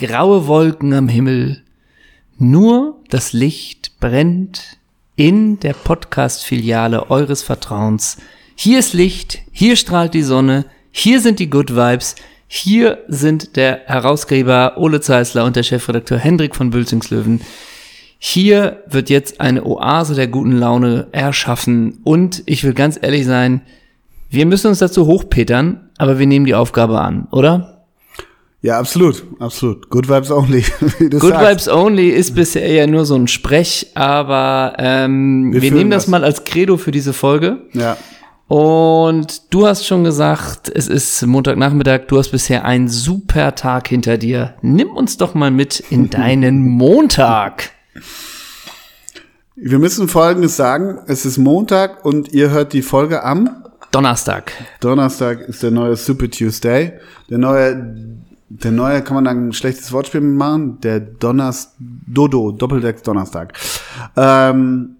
graue Wolken am Himmel. Nur das Licht brennt in der Podcast-Filiale eures Vertrauens. Hier ist Licht, hier strahlt die Sonne, hier sind die Good Vibes, hier sind der Herausgeber Ole Zeisler und der Chefredakteur Hendrik von Bülzingslöwen. Hier wird jetzt eine Oase der guten Laune erschaffen und ich will ganz ehrlich sein, wir müssen uns dazu hochpetern, aber wir nehmen die Aufgabe an, oder? Ja, absolut, absolut. Good Vibes Only. Good sagst. Vibes Only ist bisher ja nur so ein Sprech, aber ähm, wir, wir nehmen das, das mal als Credo für diese Folge. Ja. Und du hast schon gesagt, es ist Montagnachmittag, du hast bisher einen super Tag hinter dir. Nimm uns doch mal mit in deinen Montag. Wir müssen Folgendes sagen. Es ist Montag und ihr hört die Folge am Donnerstag. Donnerstag ist der neue Super Tuesday. Der neue, der neue, kann man da ein schlechtes Wortspiel machen? Der Donnerstag, Dodo, Doppeldeck Donnerstag. Ähm,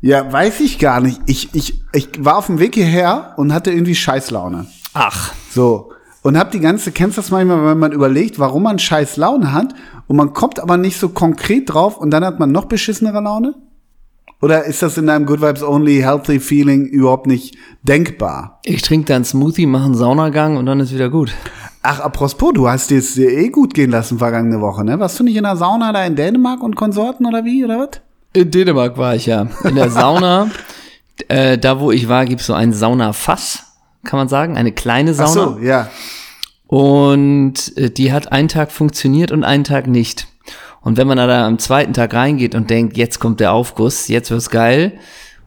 ja, weiß ich gar nicht. Ich, ich, ich war auf dem Weg hierher und hatte irgendwie Scheißlaune. Ach. So. Und hab die ganze, kennst du das manchmal, wenn man überlegt, warum man scheiß Laune hat und man kommt aber nicht so konkret drauf und dann hat man noch beschissenere Laune? Oder ist das in deinem Good Vibes Only Healthy Feeling überhaupt nicht denkbar? Ich trinke dann Smoothie, mache einen Saunagang und dann ist wieder gut. Ach, apropos, du hast es dir eh gut gehen lassen vergangene Woche, ne? Warst du nicht in der Sauna da in Dänemark und Konsorten oder wie, oder was? In Dänemark war ich ja. In der Sauna, äh, da wo ich war, gibt's so ein Saunafass, kann man sagen, eine kleine Sauna. Ach so, ja. Und äh, die hat einen Tag funktioniert und einen Tag nicht. Und wenn man da am zweiten Tag reingeht und denkt, jetzt kommt der Aufguss, jetzt wird's geil,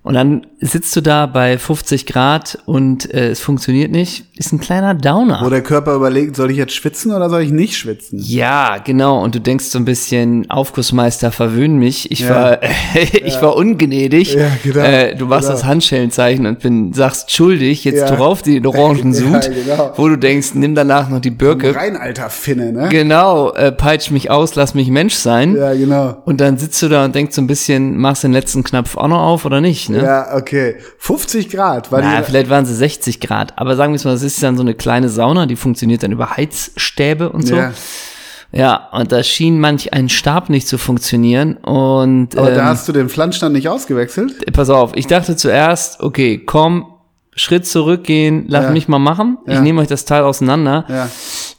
und dann sitzt du da bei 50 Grad und äh, es funktioniert nicht, ist ein kleiner Downer. Wo der Körper überlegt, soll ich jetzt schwitzen oder soll ich nicht schwitzen? Ja, genau. Und du denkst so ein bisschen, Aufgussmeister, verwöhn mich. Ich ja. war, ich ja. war ungnädig. Ja, genau. Äh, du machst genau. das Handschellenzeichen und bin, sagst schuldig, jetzt ja. drauf den Orangensud, ja, genau. wo du denkst, nimm danach noch die Birke. Rein, alter Finne, ne? Genau, äh, peitsch mich aus, lass mich Mensch sein. Ja, genau. Und dann sitzt du da und denkst so ein bisschen, machst den letzten Knopf auch noch auf oder nicht? Ne? Ja, okay. 50 Grad. War Na, vielleicht waren sie 60 Grad. Aber sagen wir es mal, das ist dann so eine kleine Sauna, die funktioniert dann über Heizstäbe und so. Ja. Ja, und da schien manch ein Stab nicht zu funktionieren und. Aber ähm, da hast du den Flanschstand nicht ausgewechselt? Pass auf, ich dachte zuerst, okay, komm, Schritt zurückgehen, lass ja. mich mal machen. Ja. Ich nehme euch das Teil auseinander. Ja.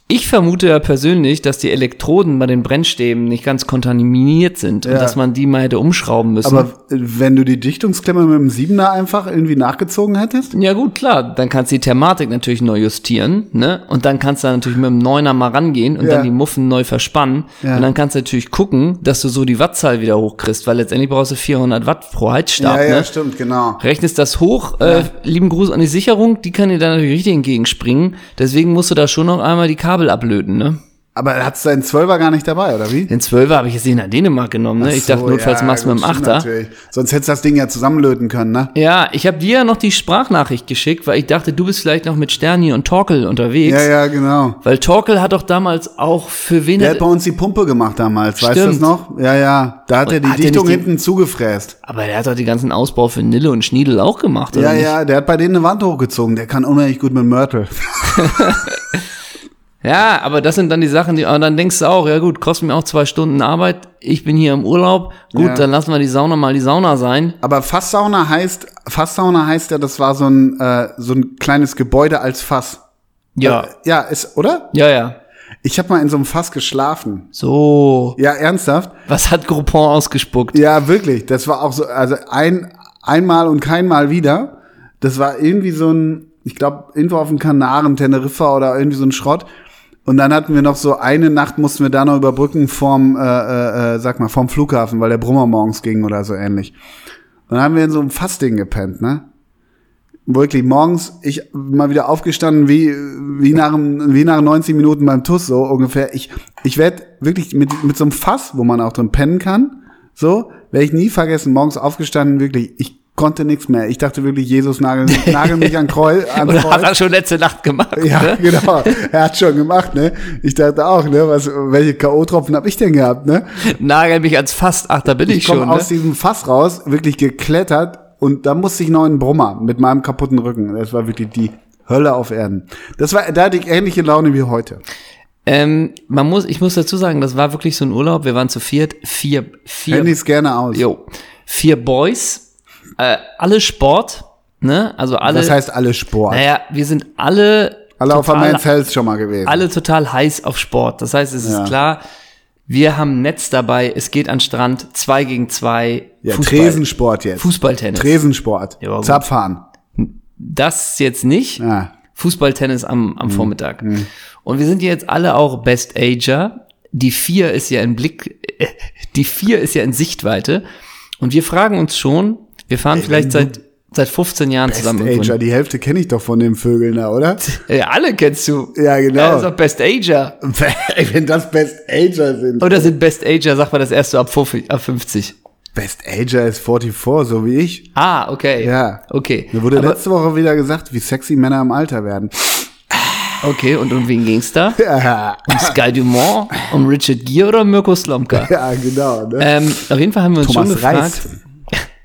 Ich vermute ja persönlich, dass die Elektroden bei den Brennstäben nicht ganz kontaminiert sind ja. und dass man die mal hätte umschrauben müssen. Aber wenn du die Dichtungsklemme mit dem Siebener einfach irgendwie nachgezogen hättest? Ja gut, klar. Dann kannst du die Thermatik natürlich neu justieren, ne? Und dann kannst du natürlich mit dem Neuner mal rangehen und ja. dann die Muffen neu verspannen. Ja. Und dann kannst du natürlich gucken, dass du so die Wattzahl wieder hochkriegst, weil letztendlich brauchst du 400 Watt pro Heizstab, ja, ja, ne? stimmt, genau. Rechnest das hoch, äh, lieben Gruß an die Sicherung, die kann dir dann natürlich richtig entgegenspringen. Deswegen musst du da schon noch einmal die Kabel Kabel ablöten, ne? Aber er hat seinen Zwölfer gar nicht dabei, oder wie? Den Zwölfer habe ich jetzt nicht nach Dänemark genommen, ne? So, ich dachte, notfalls ja, machst du mit dem Achter. Natürlich. Sonst hättest du das Ding ja zusammenlöten können, ne? Ja, ich habe dir ja noch die Sprachnachricht geschickt, weil ich dachte, du bist vielleicht noch mit Sterni und Torkel unterwegs. Ja, ja, genau. Weil Torkel hat doch damals auch für wen... Der hat bei uns die Pumpe gemacht damals, Stimmt. weißt du das noch? Ja, ja. Da hat und er die hat Dichtung hinten die, zugefräst. Aber der hat doch die ganzen Ausbau für Nille und Schniedel auch gemacht, oder Ja, nicht? ja, der hat bei denen eine Wand hochgezogen. Der kann unheimlich gut mit Mörtel. Ja, aber das sind dann die Sachen, die, aber dann denkst du auch, ja gut, kostet mir auch zwei Stunden Arbeit, ich bin hier im Urlaub, gut, ja. dann lassen wir die Sauna mal die Sauna sein. Aber Fasssauna heißt, Fasssauna heißt ja, das war so ein, äh, so ein kleines Gebäude als Fass. Ja. Äh, ja, ist, oder? Ja, ja. Ich habe mal in so einem Fass geschlafen. So. Ja, ernsthaft? Was hat Groupon ausgespuckt? Ja, wirklich. Das war auch so, also ein, einmal und keinmal wieder. Das war irgendwie so ein, ich glaube, irgendwo auf dem Kanaren, Teneriffa oder irgendwie so ein Schrott. Und dann hatten wir noch so eine Nacht mussten wir da noch überbrücken vorm, äh, äh, äh, sag mal, vorm Flughafen, weil der Brummer morgens ging oder so ähnlich. Und dann haben wir in so einem Fassding gepennt, ne? Wirklich morgens, ich mal wieder aufgestanden, wie, wie nach, wie nach 90 Minuten beim TUS, so ungefähr. Ich, ich werde wirklich mit, mit so einem Fass, wo man auch drin pennen kann, so, werde ich nie vergessen, morgens aufgestanden, wirklich, ich konnte nichts mehr. Ich dachte wirklich, Jesus nagel, nagel mich an Kreuz. An Kreuz. hat er schon letzte Nacht gemacht? Ja, ne? genau. Er hat schon gemacht, ne? Ich dachte auch, ne? Was, welche K.O.-Tropfen habe ich denn gehabt, ne? Nagel mich ans Fass. Ach, da bin ich, ich schon. Ich komme aus ne? diesem Fass raus, wirklich geklettert und da musste ich noch einen Brummer mit meinem kaputten Rücken. Das war wirklich die Hölle auf Erden. Das war, da hatte ich ähnliche Laune wie heute. Ähm, man muss, ich muss dazu sagen, das war wirklich so ein Urlaub. Wir waren zu viert, vier, vier, Handys gerne aus. jo, vier Boys, äh, alle Sport, ne? Also alle. Das heißt alle Sport. naja, wir sind alle alle auf der total- Men's Health schon mal gewesen. alle total heiß auf Sport. Das heißt, es Ja. ist klar, wir haben ein Netz dabei, es geht an Strand, zwei gegen zwei, ja, Fußball, Tresensport jetzt. Fußballtennis. Tresensport. Ja. Zapfahren. Das jetzt nicht. Ja. Fußballtennis am, Mhm. am Vormittag. Und wir sind jetzt alle auch Best Ager. Die vier ist ja in Blick, äh, die vier ist ja in Sichtweite. Und wir fragen uns schon, wir fahren vielleicht seit, seit 15 Jahren Best zusammen. irgendwo Ager, die Hälfte kenne ich doch von den Vögeln da, oder? Ja, alle kennst du. Ja, genau. Ja, ist doch Best Ager. Wenn das Best Ager sind. Oder sind Best Ager, sagt man das erst so ab 50, ab 50. Best Ager ist 44, so wie ich. Ah, okay. Ja. Okay. Mir wurde Aber, letzte Woche wieder gesagt, wie sexy Männer im Alter werden. okay, und um wen ging's da? Ja, Um Sky Dumont, um Richard Gere oder um Mirko Slomka? ja genau. Ne? Ähm, auf jeden Fall haben wir uns Thomas schon gefragt, Reis.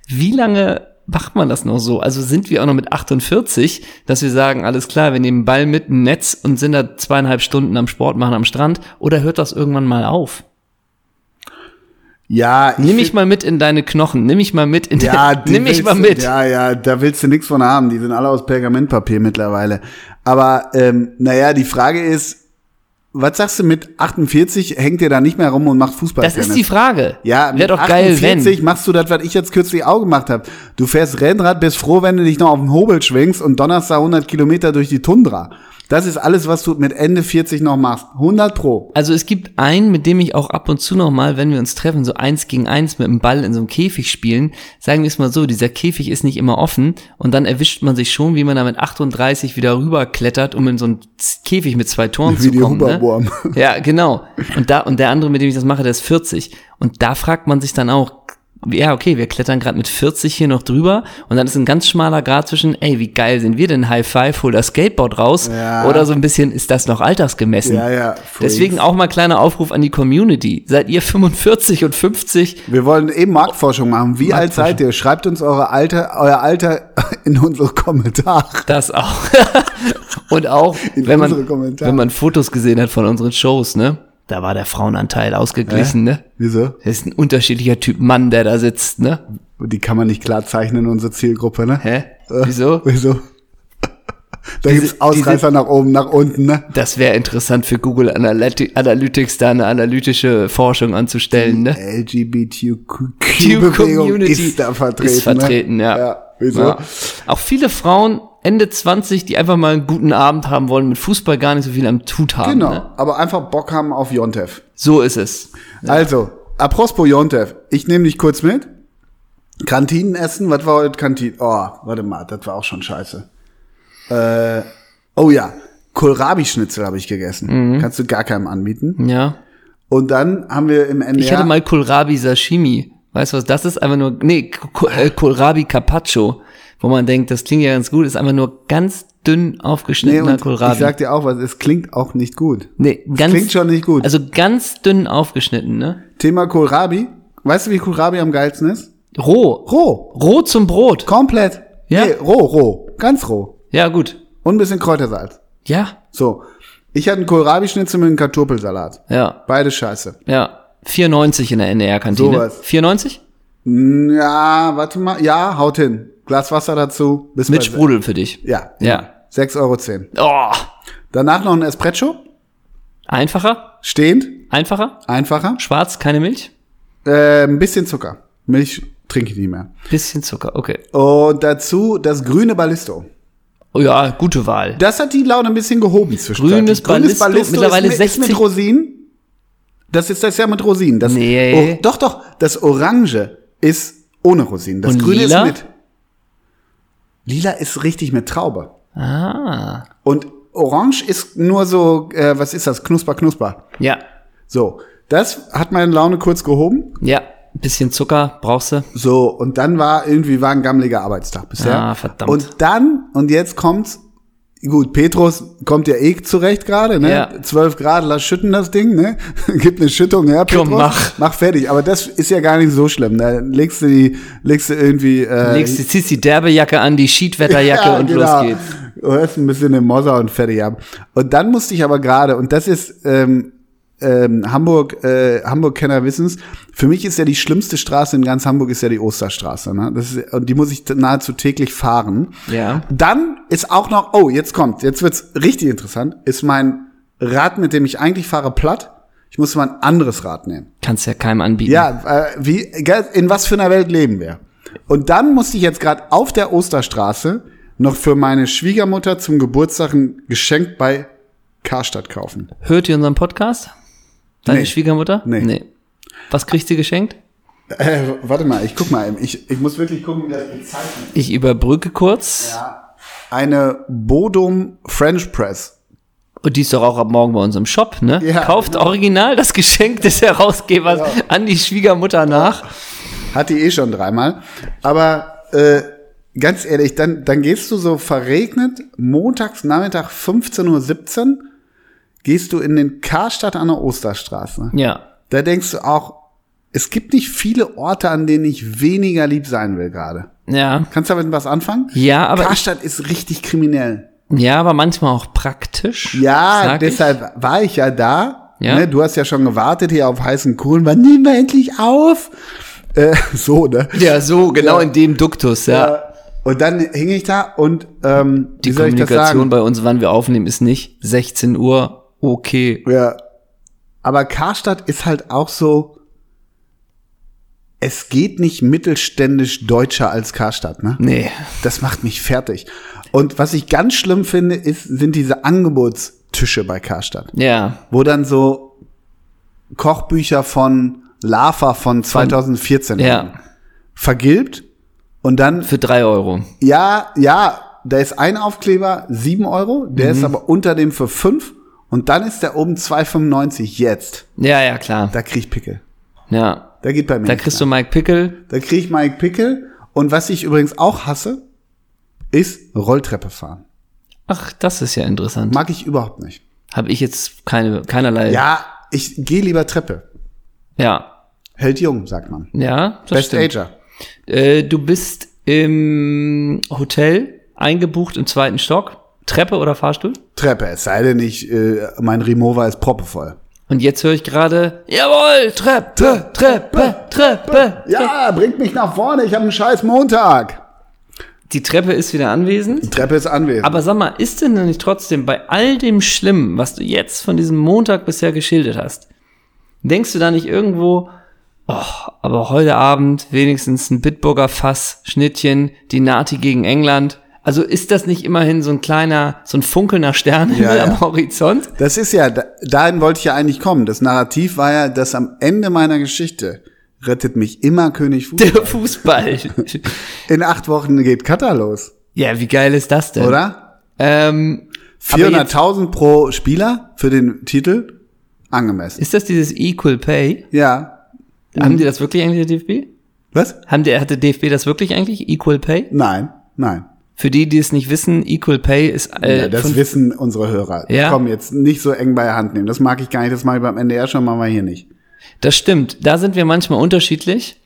Wie lange macht man das noch so? Also sind wir auch noch mit 48, dass wir sagen, alles klar, wir nehmen Ball mit ein Netz und sind da zweieinhalb Stunden am Sport machen am Strand oder hört das irgendwann mal auf? Ja, ich Nimm mich mal mit in deine Knochen, nimm mich mal mit in Ja, de, nimm mich mal mit. Ja, ja, da willst du nichts von haben. Die sind alle aus Pergamentpapier mittlerweile. Aber ähm, naja, die Frage ist, was sagst du mit 48 hängt ihr da nicht mehr rum und macht Fußball? Das ist die Frage. Ja, wäre doch geil, 48 wenn. machst du das, was ich jetzt kürzlich auch gemacht habe. Du fährst Rennrad, bist froh, wenn du dich noch auf den Hobel schwingst und donnerst da 100 Kilometer durch die Tundra. Das ist alles, was du mit Ende 40 noch machst. 100 pro. Also es gibt einen, mit dem ich auch ab und zu noch mal, wenn wir uns treffen, so eins gegen eins mit dem Ball in so einem Käfig spielen, sagen wir es mal so, dieser Käfig ist nicht immer offen und dann erwischt man sich schon, wie man da mit 38 wieder rüberklettert, um in so einen Käfig mit zwei Toren Wie zu kommen. Ne? Huberwurm. Ja, genau. Und da und der andere, mit dem ich das mache, der ist 40. Und da fragt man sich dann auch, ja, okay, wir klettern gerade mit 40 hier noch drüber und dann ist ein ganz schmaler Grad zwischen, ey, wie geil sind wir denn High Five, hol das Skateboard raus Ja. oder so ein bisschen, ist das noch altersgemessen? Ja, ja. Deswegen auch mal kleiner Aufruf an die Community. Seid ihr 45 und 50? Wir wollen eben Marktforschung machen. Wie alt seid ihr? Schreibt uns eure Alter, euer Alter in unsere Kommentare. Das auch. und auch, In wenn man, Kommentare. wenn man Fotos gesehen hat von unseren Shows, ne? Da war der Frauenanteil ausgeglichen, ne? Wieso? Das ist ein unterschiedlicher Typ Mann, der da sitzt, ne? Die kann man nicht klar zeichnen, unsere Zielgruppe, ne? Hä? Äh, Wieso? Da Diese- gibt's Ausreißer nach oben, nach unten, ne? Das wäre interessant für Google Analyti- Analytics, da eine analytische Forschung anzustellen, ne? LGBTQ-Bewegung ist da vertreten. Ist vertreten, ne? ja. ja. Wieso? Ja. Auch viele Frauen Ende 20, die einfach mal einen guten Abend haben wollen, mit Fußball gar nicht so viel am Tut haben. Genau, Ne? aber einfach Bock haben auf Jontev. So ist es. Also, apropos Jontev, ich nehme dich kurz mit. Kantinenessen, was war heute Kantine? Oh, warte mal, das war auch schon scheiße. Äh, oh ja, Kohlrabi-Schnitzel habe ich gegessen. Mhm. Kannst du gar keinem anbieten. Ja. Und dann haben wir im NDR... Ich hatte mal Kohlrabi Sashimi. Weißt du was, das ist einfach nur, nee, äh, Kohlrabi Carpaccio, wo man denkt, das klingt ja ganz gut, ist einfach nur ganz dünn nee, aufgeschnittener und Kohlrabi. ich sag dir auch was, es klingt auch nicht gut. nee, ganz, klingt schon nicht gut. Also ganz dünn aufgeschnitten, ne? Thema Kohlrabi. Weißt du, wie Kohlrabi am geilsten ist? Roh. Roh. Roh zum Brot. Komplett. Ja. Nee, roh, roh. Ganz roh. Ja, gut. Und ein bisschen Kräutersalz. Ja, So. Ich hatte einen Kohlrabi-Schnitzel mit einem Kartoffelsalat. ja, Beide scheiße. ja. 94 in der NDR-Kantine. Sowas. 94? Mm, Ja, warte mal. Ja, haut hin. Glas Wasser dazu. Bis Mit Sprudel für dich. Ja. Ja. 6,10 Euro. Oh, Danach noch ein Espresso. einfacher? Stehend. Einfacher? Einfacher. Schwarz, keine Milch? Äh, ein bisschen Zucker. Milch trinke ich nicht mehr. Bisschen Zucker, okay. Und dazu das grüne Ballisto. Oh ja, gute Wahl. Das hat die Laune ein bisschen gehoben zwischenzeitlich. Grünes Ballisto, mittlerweile ist mit, ist 60. mit Rosinen. Das ist das ja mit Rosinen. Das, Nee. Oh, doch, doch. Das Orange ist ohne Rosinen. Das Und Grüne lila? ist mit. Lila ist richtig mit Traube. Ah. Und Orange ist nur so, äh, was ist das? Knusper, knusper. Ja. So. Das hat meine Laune kurz gehoben. Ja. Bisschen Zucker brauchst du. So. Und dann war irgendwie war ein gammeliger Arbeitstag bisher. Ah, verdammt. Und dann, und jetzt kommt's, gut, Petrus kommt ja eh zurecht gerade, ne? Ja. 12 Grad, lass schütten das Ding, ne? Gib eine Schüttung her, Petrus. Komm, mach. Mach fertig. Aber das ist ja gar nicht so schlimm. Da legst du die, legst du irgendwie, äh, Legst die, ziehst die derbe Jacke an, die Schiedwetterjacke und los geht's. Du hörst ein bisschen den Mosser und fertig ab. Und dann musste ich aber gerade, und das ist ähm, ähm, Hamburg, äh, Hamburg-Kenner wissen's, für mich ist ja die schlimmste Straße in ganz Hamburg ist ja die Osterstraße. Ne? Das ist, und die muss ich nahezu täglich fahren. Ja. Dann ist auch noch, oh, jetzt kommt, jetzt wird's richtig interessant, ist mein Rad, mit dem ich eigentlich fahre, platt. Ich muss mal ein anderes Rad nehmen. Kannst ja keinem anbieten. Ja, äh, wie, in was für einer Welt leben wir? Und dann musste ich jetzt gerade auf der Osterstraße noch für meine Schwiegermutter zum Geburtstag ein Geschenk bei Karstadt kaufen. Hört ihr unseren Podcast? Deine Nee. Schwiegermutter? Nee. Was kriegt sie geschenkt? Äh, warte mal, ich guck mal, ich, ich muss wirklich gucken, wie das bezeichnet. Ich überbrücke kurz. Eine Bodum French Press. Und die ist doch auch ab morgen bei uns im Shop, ne? Ja, Kauft genau. original das Geschenk des Herausgebers an die Schwiegermutter nach. Hat die eh schon dreimal. Aber äh, ganz ehrlich, dann, dann gehst du so verregnet, montags Nachmittag 15.17 Uhr, gehst du in den Karstadt an der Osterstraße. Ja. Da denkst du auch, es gibt nicht viele Orte, an denen ich weniger lieb sein will gerade. Ja. Kannst du damit was anfangen? Ja, aber Karstadt ist richtig kriminell. ja, aber manchmal auch praktisch. Ja, sag ich. deshalb war ich ja da. Ja. Ne, du hast ja schon gewartet hier auf heißen Kohlen. Wann nehmen wir endlich auf? Äh, so, ne? Ja, so, genau Ja. in dem Duktus, ja. Äh, Und dann hing ich da und ähm, Die Kommunikation sagen? bei uns, wann wir aufnehmen, ist nicht 16 Uhr, okay. Ja. Aber Karstadt ist halt auch so. Es geht nicht mittelständisch deutscher als Karstadt, ne? Nee. Das macht mich fertig. Und was ich ganz schlimm finde, ist, sind diese Angebotstische bei Karstadt, Ja. wo dann so Kochbücher von Lava von 2014 Ja. liegen. vergilbt und dann Für drei Euro. Ja, ja, da ist ein Aufkleber 7 Euro, der Mhm. ist aber unter dem für 5 und dann ist der oben 2,95 jetzt. Ja, ja, klar. Da krieg ich Pickel. Ja. Da geht bei mir. Da kriegst du Mike Pickel. da krieg ich Mike Pickel und was ich übrigens auch hasse, ist Rolltreppe fahren. Ach, das ist ja interessant. Mag ich überhaupt nicht. Habe ich jetzt keine, keinerlei. Ja, ich gehe lieber Treppe. Ja. Hält jung, sagt man. Ja, das Best stimmt. Ager. Äh, du bist im Hotel eingebucht im zweiten Stock. Treppe oder Fahrstuhl? Treppe, es sei denn, ich, äh, mein Remover ist proppevoll. Und jetzt höre ich gerade, jawohl, Treppe, Treppe, Treppe. Ja, bringt mich nach vorne, ich habe einen scheiß Montag. Die Treppe ist wieder anwesend. Die Treppe ist anwesend. Aber sag mal, ist denn nicht trotzdem bei all dem Schlimmen, was du jetzt von diesem Montag bisher geschildert hast, denkst du da nicht irgendwo, oh, aber heute Abend wenigstens ein Bitburger Fass, Schnittchen, die Nati gegen England. Also ist das nicht immerhin so ein kleiner, so ein funkelnder Sternenhimmel Ja, ja. am Horizont? Das ist ja, da- dahin wollte ich ja eigentlich kommen. Das Narrativ war ja, dass am Ende meiner Geschichte rettet mich immer König Fußball. Der Fußball. In acht Wochen geht Katar los, ja, wie geil ist das denn? oder? Ähm, aber jetzt- 400.000 pro Spieler für den Titel? Angemessen. ist das dieses Equal Pay? Ja. Haben die das wirklich eigentlich, der DFB? Was? Haben der, hat der DFB das wirklich eigentlich? Equal Pay? Nein, nein. Für die, die es nicht wissen, Equal Pay ist äh, ja, das wissen unsere Hörer. Ja. Komm, jetzt nicht so eng bei der Hand nehmen. Das mag ich gar nicht. Das mache ich beim NDR schon, machen wir hier nicht. das stimmt. Da sind wir manchmal unterschiedlich.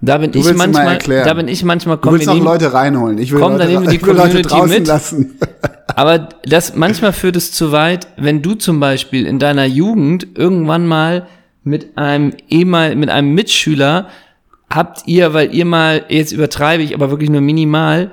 Da bin ich willst es mal manchmal, da bin ich manchmal, Du komm, willst wir noch Leute reinholen. Ich will Komm, Leute, dann nehmen wir die ich will Leute draußen mit. lassen. aber das, manchmal führt es zu weit, wenn du zum Beispiel in deiner Jugend irgendwann mal mit einem ehemal, mit einem Mitschüler habt ihr, weil ihr mal, jetzt übertreibe ich, aber wirklich nur minimal,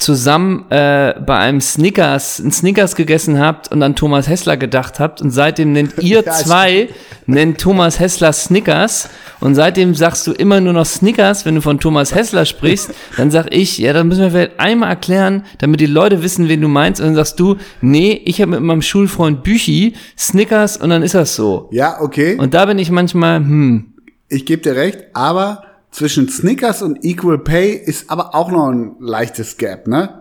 zusammen äh, bei einem Snickers, ein Snickers gegessen habt und an Thomas Hessler gedacht habt und seitdem nennt ihr Ja, zwei, nennt Thomas Hessler Snickers und seitdem sagst du immer nur noch Snickers, wenn du von Thomas Hessler sprichst, dann sag ich, ja, dann müssen wir vielleicht einmal erklären, damit die Leute wissen, wen du meinst und dann sagst du, nee, ich habe mit meinem Schulfreund Büchi Snickers und dann ist das so. Ja, okay. Und da bin ich manchmal, hm, Ich gebe dir recht, aber zwischen Snickers und Equal Pay ist aber auch noch ein leichtes Gap, ne?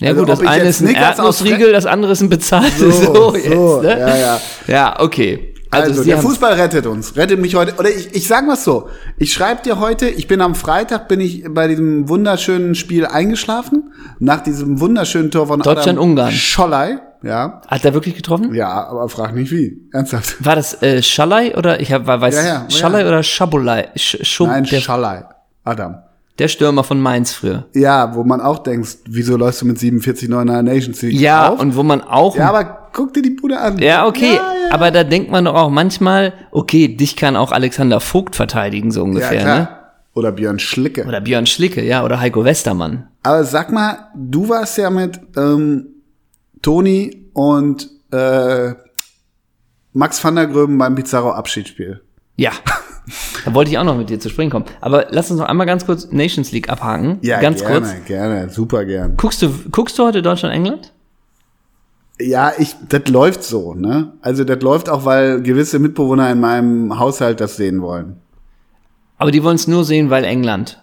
ja Also, gut, das eine ist ein Erdnussriegel, das andere ist ein bezahltes. So, So, so, jetzt, ne? ja, ja. Ja, okay. Also, Also, der Fußball rettet uns, rettet mich heute. Oder ich, ich sag mal so, ich schreibe dir heute, ich bin am Freitag, bin ich bei diesem wunderschönen Spiel eingeschlafen, nach diesem wunderschönen Tor von Deutschland-Ungarn. Schollei, ja. Hat er wirklich getroffen? Ja, aber frag nicht wie, ernsthaft. War das äh, Schallei oder ich hab, weiß Ja, ja, Schallei ja. oder Schabulei? Sch, Schub, Nein, Schallei, Adam. Der Stürmer von Mainz früher. Ja, wo man auch denkt, wieso läufst du mit 47 9 in der Nations League Ja, auf? und wo man auch. ja, aber guck dir die Bude an. Ja, okay. Ja, ja. Aber da denkt man doch auch manchmal, okay, dich kann auch Alexander Vogt verteidigen, so ja, ungefähr, klar. ne? Oder Björn Schlicke. Oder Björn Schlicke, ja, oder Heiko Westermann. Aber sag mal, du warst ja mit ähm, Toni und äh, Max van der Gröben beim Pizarro Abschiedsspiel. Ja. da wollte ich auch noch mit dir zu sprechen kommen. Aber lass uns noch einmal ganz kurz Nations League abhaken. ganz gerne, kurz. gerne, super gern. Guckst du, guckst du heute Deutschland-England? Ja, ich, das läuft so, ne? Also das läuft auch, weil gewisse Mitbewohner in meinem Haushalt das sehen wollen. Aber die wollen es nur sehen, weil England.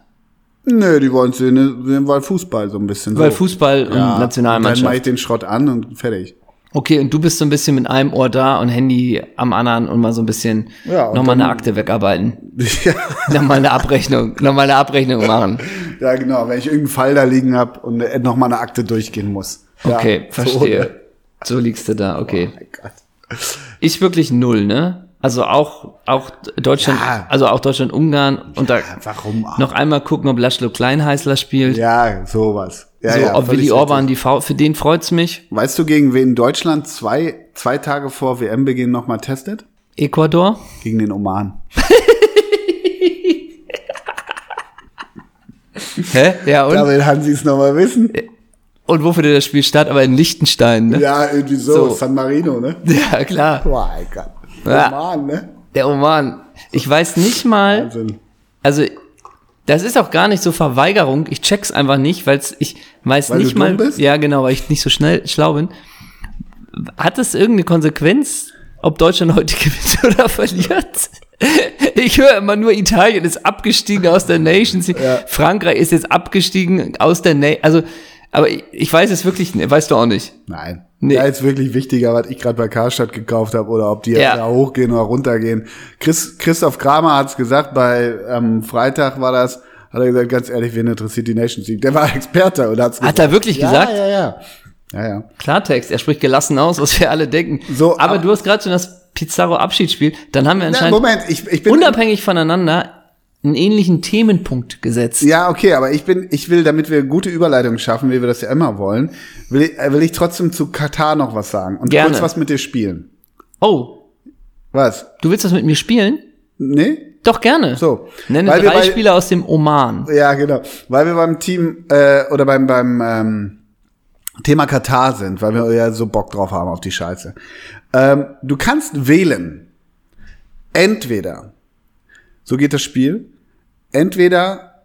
Nö, die wollen sehen, sehen, weil Fußball so ein bisschen. Weil so. Fußball und Dann mache Nationalmannschaft. ich den Schrott an und fertig. Okay, und du bist so ein bisschen mit einem Ohr da und Handy am anderen und mal so ein bisschen Ja, nochmal eine Akte wegarbeiten. ja, nochmal eine Abrechnung, nochmal eine Abrechnung machen. ja, genau, wenn ich irgendeinen Fall da liegen hab und äh, noch mal eine Akte durchgehen muss. Ja, Okay, so, verstehe. ne? So liegst du da, okay. Mein Gott. Ich wirklich null, ne? Also auch, auch Deutschland, Ja. also auch Deutschland, Ungarn und da Warum auch? noch einmal gucken, ob Laszlo Kleinheißler spielt. Ja, sowas. Ja, so, ja, ob Willi Orban die V, für den freut's mich. Weißt du, gegen wen Deutschland zwei, zwei Tage vor WM-Beginn noch mal testet? Ecuador. Gegen den Oman. Hä? Ja, und? Da will Hansi es noch mal wissen. Und wo findet das Spiel statt? Aber in Liechtenstein, ne? Ja, irgendwie so, So. San Marino, ne? Ja, klar. Boah, mein Gott. Ja. Oman, ne? Der Oman. Ich weiß nicht mal, Wahnsinn. also das ist auch gar nicht so Verweigerung. Ich check's einfach nicht, weil's ich weiß Weil nicht mal. bist? Ja, genau, weil ich nicht so schnell schlau bin. Hat es irgendeine Konsequenz, ob Deutschland heute gewinnt oder verliert? Ich höre immer nur, Italien ist abgestiegen aus der Nations League. Ja. Frankreich ist jetzt abgestiegen aus der Na Also, aber ich, ich weiß es wirklich nicht. Weißt du auch nicht. Nein. Nee. Da ist wirklich wichtiger, was ich gerade bei Karstadt gekauft habe oder ob die Ja. da hochgehen oder runtergehen. Chris, Christoph Kramer hat's gesagt, bei am Freitag war das, hat er gesagt, ganz ehrlich, wen interessiert die Nations League? Der war Experte und hat's Hat gesagt. er wirklich ja, gesagt? Ja, ja, ja. Ja, Klartext, er spricht gelassen aus, was wir alle denken. So, aber ab- du hast gerade schon das Pizarro Abschiedsspiel, dann haben wir Na, anscheinend Moment, ich, ich bin unabhängig voneinander einen ähnlichen Themenpunkt gesetzt. Ja, okay, aber ich bin, ich will, damit wir gute Überleitung schaffen, wie wir das ja immer wollen, will ich, äh, will ich trotzdem zu Katar noch was sagen und Gerne. kurz was mit dir spielen. Oh, Was? du willst das mit mir spielen? Nee? Doch gerne. So. Nenne Weil drei bei- Spieler aus dem Oman. Ja, genau. Weil wir beim Team äh, oder beim beim ähm, Thema Katar sind, weil wir ja so Bock drauf haben auf die Scheiße. Ähm, du kannst wählen. Entweder, so geht das Spiel, entweder,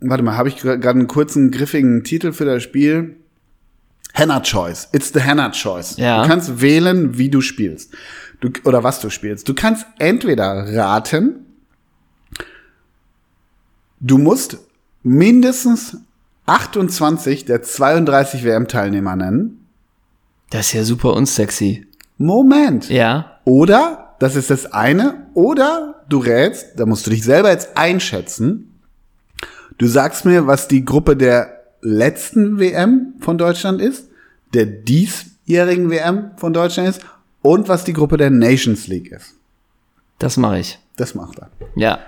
warte mal, habe ich gerade einen kurzen, griffigen Titel für das Spiel? Henna Choice. It's the Henna Choice. Ja. Du kannst wählen, wie du spielst. Du, oder was du spielst. Du kannst entweder raten, du musst mindestens 28 der 32 WM-Teilnehmer nennen. Das ist ja super unsexy. Moment. Ja. Oder, das ist das eine, oder du rätst, da musst du dich selber jetzt einschätzen. Du sagst mir, was die Gruppe der letzten WM von Deutschland ist, der diesjährigen WM von Deutschland ist und was die Gruppe der Nations League ist. Das mache ich. Das macht er. Ja.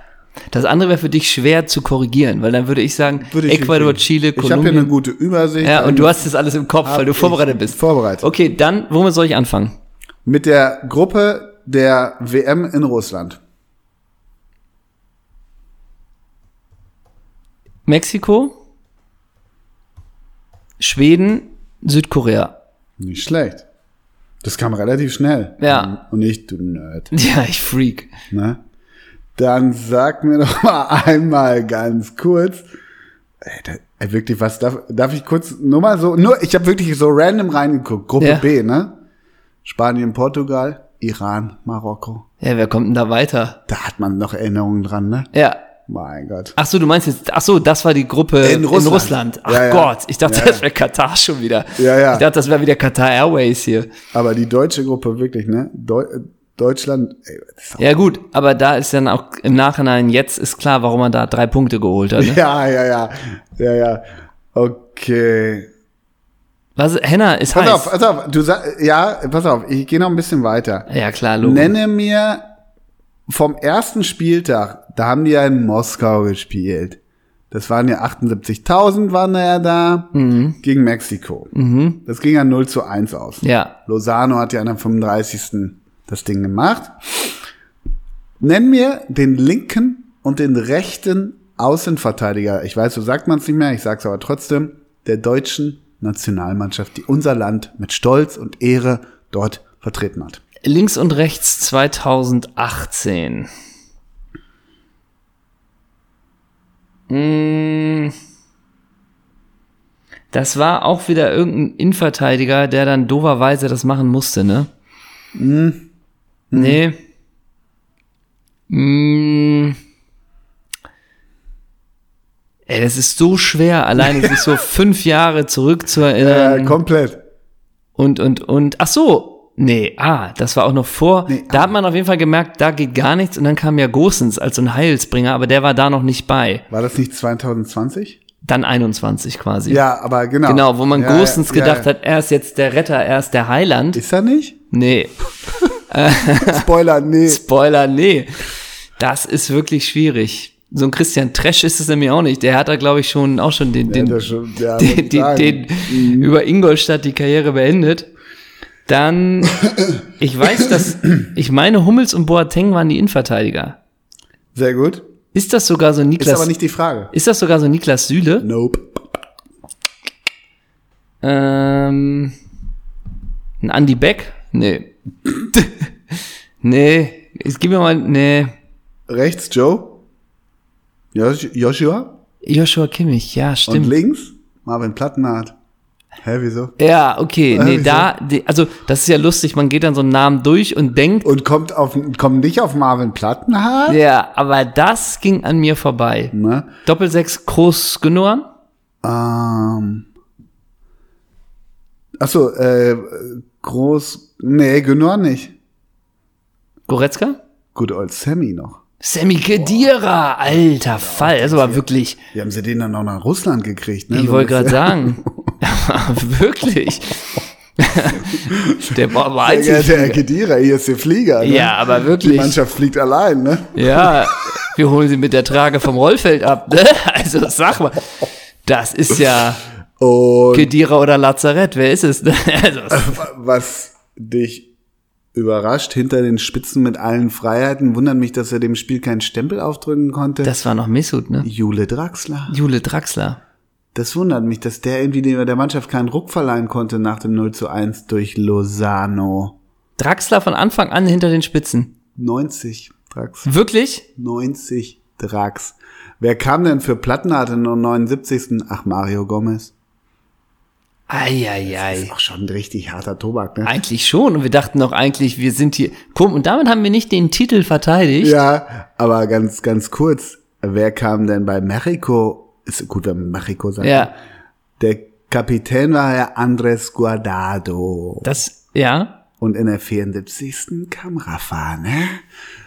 Das andere wäre für dich schwer zu korrigieren, weil dann würde ich sagen, Würde ich Ecuador. Chile, Ich habe hier eine Kolumbien. gute Übersicht. Ja, und du hast das alles im Kopf, weil du vorbereitet bist. vorbereitet. Okay, dann, womit soll ich anfangen? Mit der Gruppe der WM in Russland. Mexiko, Schweden, Südkorea. Nicht schlecht. Das kam relativ schnell. Ja. Und nicht, du Nerd. Ja, ich freak. Ne? Dann sag mir doch mal einmal ganz kurz. Ey, da, wirklich, was darf, darf ich kurz nur mal so, nur, ich habe wirklich so random reingeguckt. Gruppe Ja. B, ne? Spanien, Portugal, Iran, Marokko. Ja, wer kommt denn da weiter? Da hat man noch Erinnerungen dran, ne? Ja. Mein Gott. Ach so, du meinst jetzt, ach so, das war die Gruppe in In Russland. Russland. Ach Ja, ja. Gott, ich dachte, Ja, das wäre Katar schon wieder. Ja, ja. Ich dachte, das wäre wieder Katar Airways hier. Aber die deutsche Gruppe wirklich, ne? Deu äh, Deutschland, ey, Ja gut, aber da ist dann auch im Nachhinein, jetzt ist klar, warum man da drei Punkte geholt hat. Ne? Ja, ja, ja. Ja, ja. Okay. Was, Henna ist Pass heiß. auf, pass auf. Du sag, ja, pass auf. Ich gehe noch ein bisschen weiter. Ja klar, Logo. Nenne mir vom ersten Spieltag, da haben die ja in Moskau gespielt. Das waren ja 78.000 waren ja da gegen Mexiko. Das ging ja 0 zu 1 aus. Ja. Lozano hat ja am 35. das Ding gemacht. Nenn mir den linken und den rechten Außenverteidiger. Ich weiß, so sagt man es nicht mehr, ich sag's aber trotzdem, der deutschen Nationalmannschaft, die unser Land mit Stolz und Ehre dort vertreten hat. Links und rechts 2018. Mm. Das war auch wieder irgendein Innenverteidiger, der dann doverweise das machen musste, ne? Nee. Mm. Ey, das ist so schwer, alleine sich so fünf Jahre zurück zu erinnern. Äh, komplett. Und, und, und, ach so, nee, ah, das war auch noch vor, Nee, da hat man auf jeden Fall gemerkt, da geht gar nichts und dann kam ja Gosens als so ein Heilsbringer, aber der war da noch nicht bei. War das nicht 2020? Dann 21 quasi. Ja, aber genau. Genau, wo man ja, Gosens ja, gedacht ja. hat, er ist jetzt der Retter, er ist der Heiland. Ist er nicht? Nee, Spoiler, nee. Spoiler, nee. Das ist wirklich schwierig. So ein Christian Tresch ist es nämlich auch nicht. Der hat da, glaube ich, schon auch schon den, den, ja schon- der den, den, den über Ingolstadt die Karriere beendet. Dann, ich weiß, dass, ich meine, Hummels und Boateng waren die Innenverteidiger. Sehr gut. Ist das sogar so Ist Niklas, aber nicht die Frage. ist das sogar so Niklas Süle? Nope. Ähm, ein Andy Beck? Nee. nee, jetzt gib mir mal, nee. Rechts Joe. Josh- Joshua. Joshua Kimmich, ja, Und stimmt. links Marvin Plattenhardt. Hä, wieso? Ja, okay, nee, wieso? da, also das ist ja lustig, man geht dann so einen Namen durch und denkt, Und kommt auf, kommt nicht auf Marvin Plattenhardt? ja, aber das ging an mir vorbei. Ne? Doppelsechs Groß Genoan? Ähm. Achso, äh, groß. Nee, Günor nicht. Goretzka? Good old Sammy noch. Sammy Kedira, alter Fall, das war wirklich, Wie haben sie den dann noch nach Russland gekriegt, ne? ich So wollte gerade sagen, wirklich. Der war, Ja, der einzig. Kedira, hier ist der Flieger. Ne? Ja, aber Die wirklich. Mannschaft fliegt allein, ne? Ja, wir holen sie mit der Trage vom Rollfeld ab. Ne? Also sag mal, das ist ja Und Kedira oder Lazarett. Wer ist es? Also, was dich überrascht, hinter den Spitzen mit allen Freiheiten, wundert mich, dass er dem Spiel keinen Stempel aufdrücken konnte. das war noch Missut, ne? Jule Draxler. Jule Draxler. Das wundert mich, dass der irgendwie der Mannschaft keinen Ruck verleihen konnte nach dem 0 zu 1 durch Lozano. Draxler von Anfang an hinter den Spitzen. 90 Drax. Wirklich? 90 Drax. Wer kam denn für Plattenhardt in der 79. Ach, Mario Gomez. Eieiei. Ist auch schon ein richtig harter Tobak, ne? Eigentlich schon. Und wir dachten doch eigentlich, wir sind hier. Komm, und damit haben wir nicht den Titel verteidigt. Ja, aber ganz, ganz kurz. Wer kam denn bei Mexiko? Ist gut, wenn Mexiko sagt. Ja. Der Kapitän war ja Andres Guardado. Das, ja. Und in der 74. kam Rafa, ne?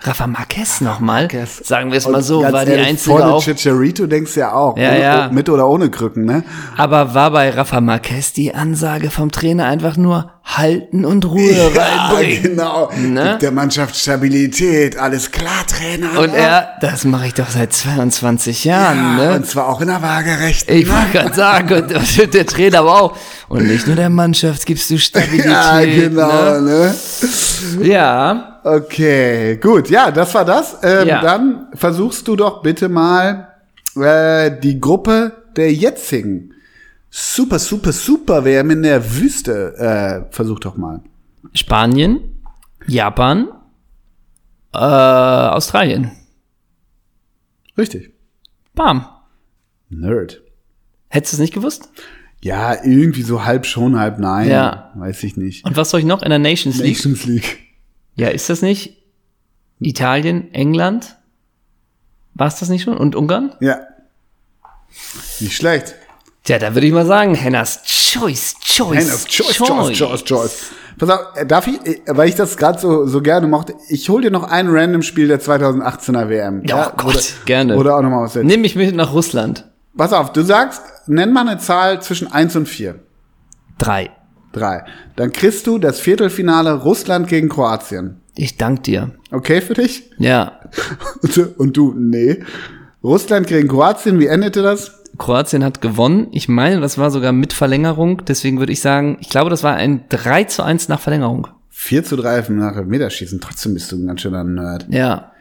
Rafa Marquez nochmal. Marquez. Sagen wir es mal so, war die ehrlich, einzige Vorne auch. Chicharito denkst du ja auch. Ja, ohne, ja. Mit oder ohne Krücken, ne? Aber war bei Rafa Marquez die Ansage vom Trainer einfach nur halten und Ruhe reinbringen? genau. Ne? Gibt der Mannschaft Stabilität. Alles klar, Trainer. Und er, das mache ich doch seit 22 Jahren, ja, ne? Und zwar auch in der Waagerechten. Ich wollte gerade sagen, und, und der Trainer aber auch. Und nicht nur der Mannschaft gibst du Stabilität. Ja, genau, Ne? ne? Ja, Okay, gut. Ja, das war das. Ähm, Ja. Dann versuchst du doch bitte mal äh, die Gruppe der jetzigen super, super, super WM in der Wüste. Äh, versuch doch mal. Spanien, Japan, äh, Australien. Richtig. Bam. Nerd. Hättest du es nicht gewusst? Ja, irgendwie so halb schon, halb nein. Ja. Weiß ich nicht. Und was soll ich noch in der Nations League? Nations League. Ja, ist das nicht Italien, England? War es das nicht schon? Und Ungarn? Ja. Nicht schlecht. Tja, da würde ich mal sagen, Hennas Choice, Choice, Hennes, Choice, Choice, Choice, Choice. Pass auf, äh, darf ich, äh, weil ich das gerade so, so gerne mochte, ich hol dir noch ein random Spiel der 2018er WM. Ja, oh Gott, oder, gerne. Oder auch noch mal was. Nimm mich mit nach Russland. Pass auf, du sagst, nenn mal eine Zahl zwischen 1 und 4. Drei. 3. Dann kriegst du das Viertelfinale Russland gegen Kroatien. Ich dank dir. Okay für dich? Ja. Und du, nee. Russland gegen Kroatien, wie endete das? Kroatien hat gewonnen. Ich meine, das war sogar mit Verlängerung. Deswegen würde ich sagen, ich glaube, das war ein 3 zu 1 nach Verlängerung. 4 zu 3 nach Meterschießen. Trotzdem bist du ein ganz schöner Nerd. Ja.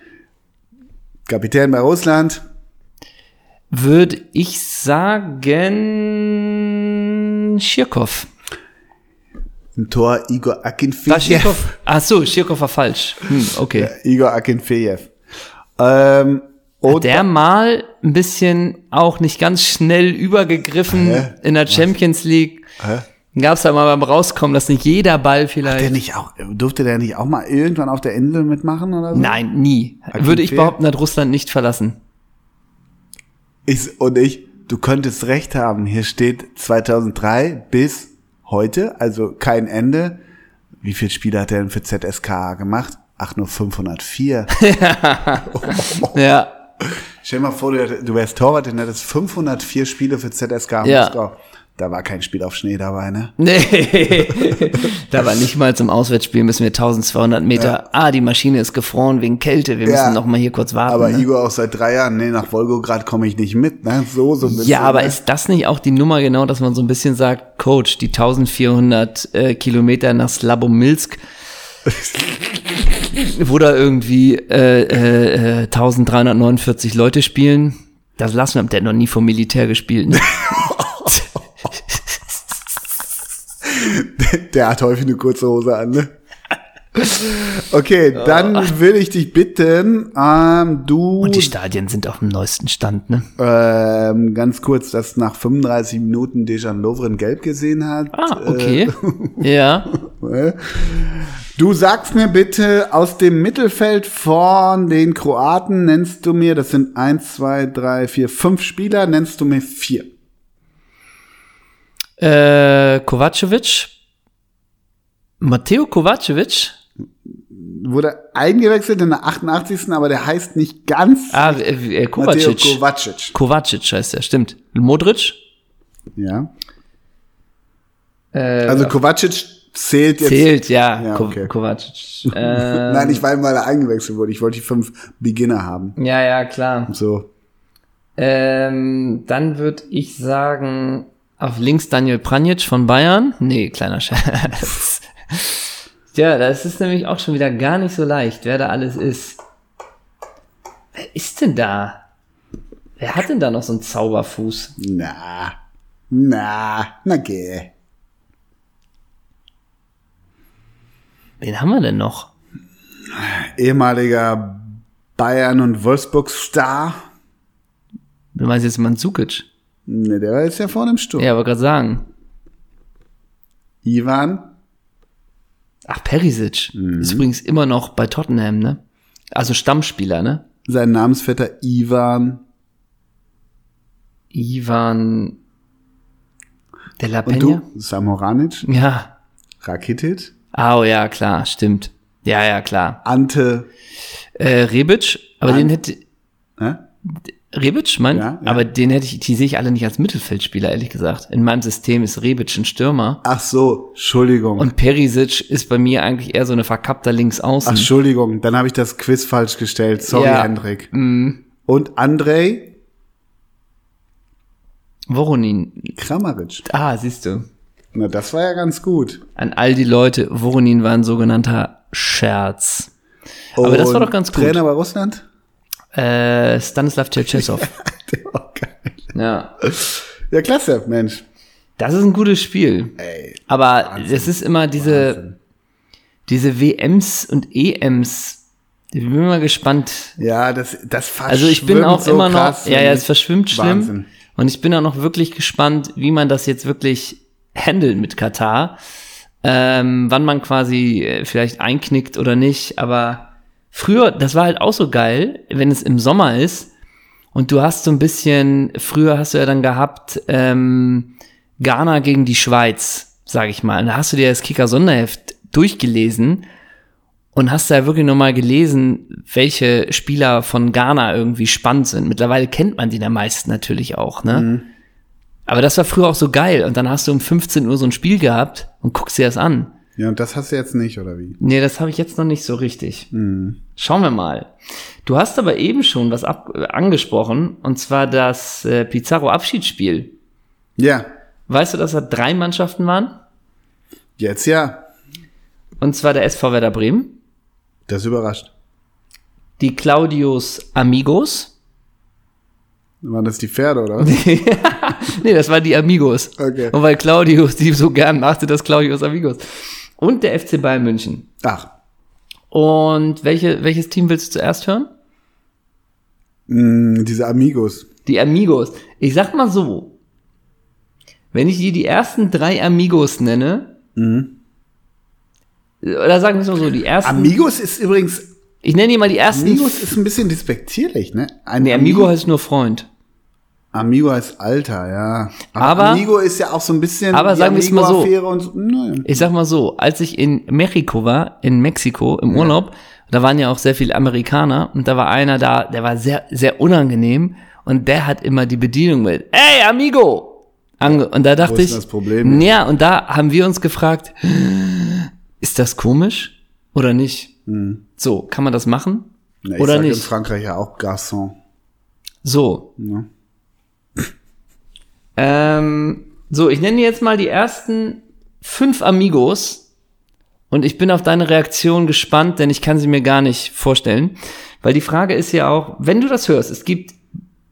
Kapitän bei Russland. Würde ich sagen, Schirkow. Im Tor Igor War Akinfejew. Schirkow? Ach so, Schirkow war falsch. Hm, okay. Igor Akinfejew. Ähm, und Der mal ein bisschen auch nicht ganz schnell übergegriffen Hä? in der Champions League. Hä? Gab es da mal beim Rauskommen, dass nicht jeder Ball der vielleicht. nicht auch, durfte der nicht auch mal irgendwann auf der Insel mitmachen oder so? Nein, nie. Würde ich behaupten, hat Russland nicht verlassen. Ich, und ich, du könntest recht haben. Hier steht 2003 bis heute, also kein Ende. Wie viele Spiele hat er denn für ZSK gemacht? Ach, nur 504. Ja. Stell dir mal vor, du, du wärst Torwart und hättest 504 Spiele für ZSK Ja. Moskau. Da war kein Spiel auf Schnee dabei, ne? Nee, da war nicht mal zum Auswärtsspiel müssen wir 1200 Meter. Ah, die Maschine ist gefroren wegen Kälte. Wir Ja. müssen noch mal hier kurz warten. Aber ne? Igor auch seit drei Jahren, nee, nach Volgograd komme ich nicht mit, ne? So, so ein bisschen, Ja, aber ne? ist das nicht auch die Nummer genau, dass man so ein bisschen sagt, Coach, die 1400 äh, Kilometer nach Slabomilsk, wo da irgendwie äh, äh, äh, 1349 Leute spielen, das lassen wir, der hat noch nie vom Militär gespielt. Ne? Der hat häufig eine kurze Hose an, ne? Okay, Oh. dann will ich dich bitten, ähm, du Und die Stadien sind auf dem neuesten Stand, ne? ähm, ganz kurz, dass nach 35 Minuten Dejan Lovren gelb gesehen hat. Ah, okay. ja. Äh, du sagst mir bitte aus dem Mittelfeld von den Kroaten nennst du mir, das sind eins, zwei, drei, vier, fünf Spieler, nennst du mir vier. Äh, Kovacevic. Matteo Kovacevic. Wurde eingewechselt in der 88. aber der heißt nicht ganz Ah, äh, äh, Kovacic. Kovacic. Kovacic heißt er, stimmt. Modric. Ja. Äh, Also Kovacic zählt jetzt. zählt, ja. Ja, okay. Kovacic. Äh, Nein, ich weiß, weil er eingewechselt wurde. Ich wollte die fünf Beginner haben. ja, ja, klar. So. Ähm, dann würde ich sagen, auf links Daniel Pranjic von Bayern. Nee, kleiner Scherz. Ja, das ist nämlich auch schon wieder gar nicht so leicht, wer da alles ist. Wer ist denn da? Wer hat denn da noch so einen Zauberfuß? Na. Na. Na geh. Wen haben wir denn noch? Ehemaliger Bayern und Wolfsburg-Star. Du meinst jetzt Mandzukic? Ne, der war jetzt ja vorne im Sturm. Ja, aber gerade sagen. Ivan. Ach, Perisic. Mhm. Ist übrigens immer noch bei Tottenham, ne? Also Stammspieler, ne? Sein Namensvetter Ivan. Ivan de la Und Peña? du? Samoranic. Ja. Rakitic. Ah, oh, ja, klar, stimmt. Ja, ja, klar. Ante. Äh, Rebic, aber Nein. den hätte, Hä? Rebic, mein, Ja, ja. aber den hätte ich, die sehe ich alle nicht als Mittelfeldspieler, ehrlich gesagt. In meinem System ist Rebic ein Stürmer Ach so, Entschuldigung. und Perisic ist bei mir eigentlich eher so eine verkappter Ach, Linksaußen. Entschuldigung, dann habe ich das Quiz falsch gestellt. Sorry, Ja. Hendrik. Mhm. Und Andrei Voronin. Kramaric. Ah, siehst du. Na, das war ja ganz gut. An all die Leute, Voronin war ein sogenannter Scherz. Aber das war Und doch ganz gut. Trainer bei Russland? Äh, Stanislav Tschetschesow. Der war geil. ja. Ja, klasse, Mensch. Das ist ein gutes Spiel. Ey. Aber es ist immer diese, Wahnsinn. diese WMs und EMs. Ich bin mal gespannt. Ja, das, das verschwimmt Also ich bin auch so immer noch, ja, ja, es verschwimmt schlimm. Wahnsinn. Und ich bin auch noch wirklich gespannt, wie man das jetzt wirklich handelt mit Katar. Ähm, wann man quasi äh, vielleicht einknickt oder nicht. Aber früher, das war halt auch so geil, wenn es im Sommer ist und du hast so ein bisschen, früher hast du ja dann gehabt, ähm, Ghana gegen die Schweiz, sag ich mal. Und da hast du dir das Kicker-Sonderheft durchgelesen und hast da wirklich nochmal gelesen, welche Spieler von Ghana irgendwie spannend sind. Mittlerweile kennt man die der meisten natürlich auch, ne? Aber das war früher auch so geil. Und dann hast du um 15 Uhr so ein Spiel gehabt und guckst dir das an. Ja, und das hast du jetzt nicht, oder wie? Nee, das habe ich jetzt noch nicht so richtig. Schauen wir mal. Du hast aber eben schon was ab äh, angesprochen, und zwar das äh, Pizarro-Abschiedsspiel. Ja, Weißt du, dass da drei Mannschaften waren? jetzt ja. Und zwar der SV Werder Bremen, Das überrascht. die Claudius Amigos. Waren das die Pferde, oder was? nee, das waren die Amigos. Okay. Und weil Claudius die so gern machte, das Claudius Amigos. Und der FC Bayern München. Ach, Und welche, welches Team willst du zuerst hören? mh, diese Amigos. Die Amigos. Ich sag mal so. Wenn ich dir die ersten drei Amigos nenne, oder sagen wir es mal so, die ersten, Amigos ist übrigens, ich nenne dir mal die ersten, Amigos ist ein bisschen despektierlich, ne? Ein nee, Amigo heißt nur Freund. Amigo heißt Alter, ja. Aber- Amigo ist ja auch so ein bisschen aber sagen wir mal so. Und so. Naja. Ich sag mal so, als ich in Mexiko war, in Mexiko im Urlaub, da waren ja auch sehr viele Amerikaner und da war einer da, der war sehr, sehr unangenehm und der hat immer die Bedienung mit, hey, Amigo! Ange und da dachte ist ich, das Problem? ja, und da haben wir uns gefragt, ist das komisch oder nicht? So, kann man das machen? Na, Hm. ich oder sag in nicht? Frankreich ja auch Garçon. So. Ja. Ähm, so, ich nenne dir jetzt mal die ersten fünf Amigos und ich bin auf deine Reaktion gespannt, denn ich kann sie mir gar nicht vorstellen. Weil die Frage ist ja auch, wenn du das hörst, es gibt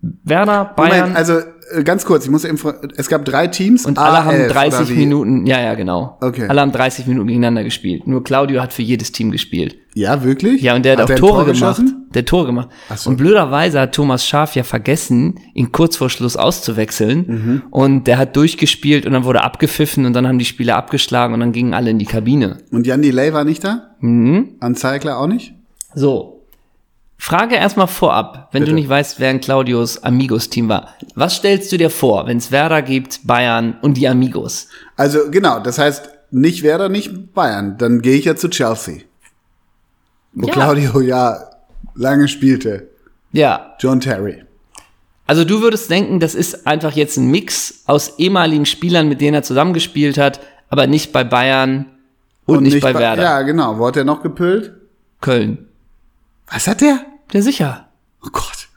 Werder, Bayern Moment, also ganz kurz, ich muss eben, es gab drei Teams und alle haben A11, oder 30 wie? Minuten, ja, ja, genau. Okay. Alle haben 30 Minuten gegeneinander gespielt. Nur Claudio hat für jedes Team gespielt. Ja, wirklich? Ja, und der hat, er auch Tore Tor gemacht. geschossen? Der hat Tore gemacht. so. Und blöderweise hat Thomas Schaf ja vergessen, ihn kurz vor Schluss auszuwechseln. Mhm. Und der hat durchgespielt und dann wurde abgepfiffen und dann haben die Spieler abgeschlagen und dann gingen alle in die Kabine. Und Jan Delay war nicht da? Mhm. An Zeigler auch nicht? So. Frage erstmal vorab, wenn du Bitte. nicht weißt, wer in Claudios Amigos-Team war. Was stellst du dir vor, wenn es Werder gibt, Bayern und die Amigos? Also genau, das heißt nicht Werder, nicht Bayern. Dann gehe ich ja zu Chelsea. Wo Ja. Claudio ja lange spielte. Ja, John Terry. Also du würdest denken, das ist einfach jetzt ein Mix aus ehemaligen Spielern, mit denen er zusammengespielt hat, aber nicht bei Bayern und, nicht, bei Werder. Ja, genau. Wo hat er noch gepölt? Köln. Was hat der? Der sicher. Oh Gott.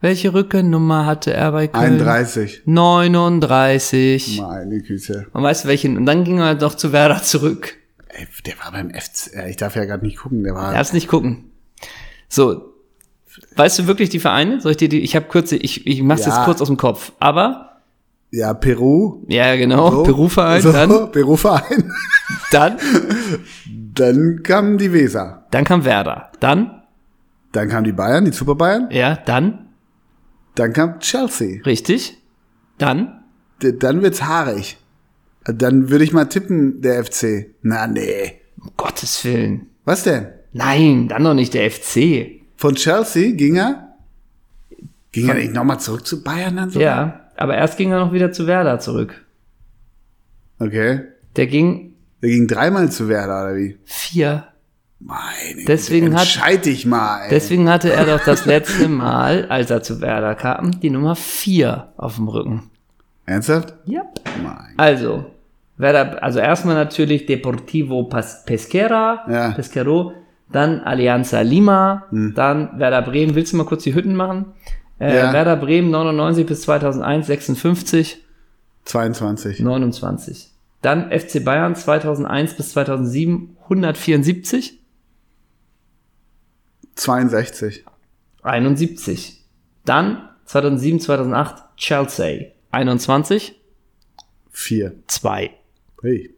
Welche Rückennummer hatte er bei Köln? 31. 39. Meine Güte. Und weißt du welchen? Und dann ging er doch zu Werder zurück. Ey, der war beim FC. Ich darf ja gerade nicht gucken. Der war. Darfst nicht gucken. So. Weißt du wirklich die Vereine? Soll ich dir die, ich habe kurze, ich, ich mach's Ja. jetzt kurz aus dem Kopf. Aber, Ja, Peru. ja genau, So. Peru-Verein, So, dann, Peru-Verein. dann, Dann kam die Weser. dann kam Werder. Dann, Dann kam die Bayern, die Super Bayern. ja, dann, Dann kam Chelsea. richtig. Dann, D dann wird's haarig. Dann würde ich mal tippen, der FC. Na, nee. um Gottes Willen. Was denn? Nein, dann doch nicht der FC. Von Chelsea ging er? Ging er nicht nochmal zurück zu Bayern dann so? Ja, aber erst ging er noch wieder zu Werder zurück. Okay. Der ging Der ging dreimal zu Werder, oder wie? vier. Meine Deswegen hat- entscheid dich mal, ey. Deswegen hatte er doch das letzte Mal, als er zu Werder kam, die Nummer vier auf dem Rücken. Ernsthaft? Ja. Mein. Also, Werder, also erstmal natürlich Deportivo Pas Pesquera, Ja. Pesquero, dann Alianza Lima, dann Werder Bremen. Willst du mal kurz die Hütten machen? Äh, Ja. Werder Bremen 99 bis 2001 56, 22. 29. Dann FC Bayern 2001 bis 2007 174, 62. 71. Dann 2007 2008 Chelsea 21, 4. 2. Hey.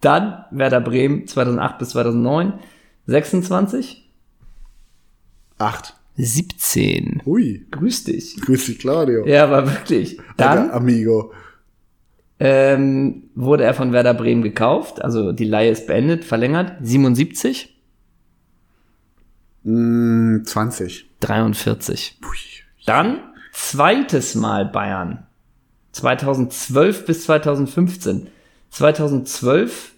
Dann Werder Bremen 2008 bis 2009 26, 8. 17. Hui. Grüß dich. Grüß dich, Claudio. Ja, aber wirklich. Alter, Dann Amigo. ähm, wurde er von Werder Bremen gekauft, also die Leihe ist beendet, verlängert. 77, Mm, 20. 43. Pui. Dann zweites Mal Bayern. 2012 bis 2015. 2012,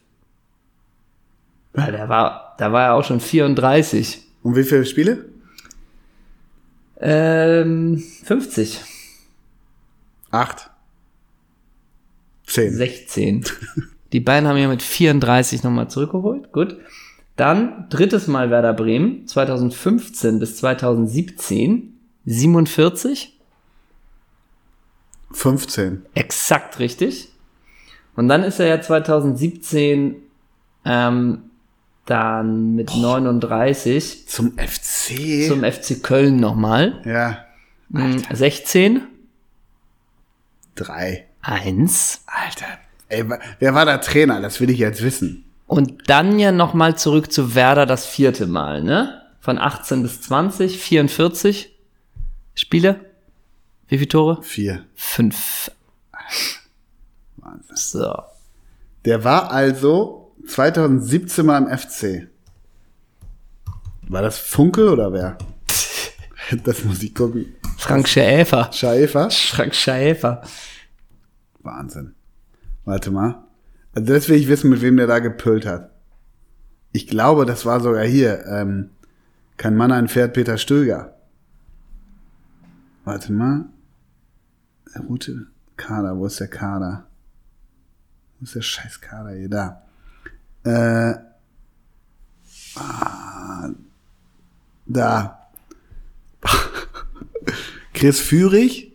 ja, der war, da war er auch schon 34. Und wie viele Spiele? Ähm, 50, 8. 10. 16. Die Bayern haben ja mit 34 nochmal zurückgeholt. Gut. Dann drittes Mal Werder Bremen, 2015 bis 2017, 47. 15. Exakt richtig. Und dann ist er ja 2017 ähm, dann mit 39 Zum FC. zum FC Köln nochmal. ja. Mm, 16, Drei. 1. Alter. Ey, wer war der Trainer? Das will ich jetzt wissen. Und dann ja nochmal zurück zu Werder das vierte Mal, ne? Von 18 bis 20, 44 Spiele. Wie viele Tore? Vier. Fünf. Wahnsinn. So. Der war also 2017 mal im FC. War das Funke oder wer? Das muss ich gucken. Frank Schäfer. Schäfer? Frank Schäfer. Wahnsinn. Warte mal. Also das will ich wissen, mit wem der da gepölt hat. Ich glaube, das war sogar hier. Ähm, kein Mann, ein Pferd, Peter Stöger. Warte mal. Der Route Kader, wo ist der Kader? Wo ist der scheiß Kader hier? Da. Äh, ah, da. Chris Führig,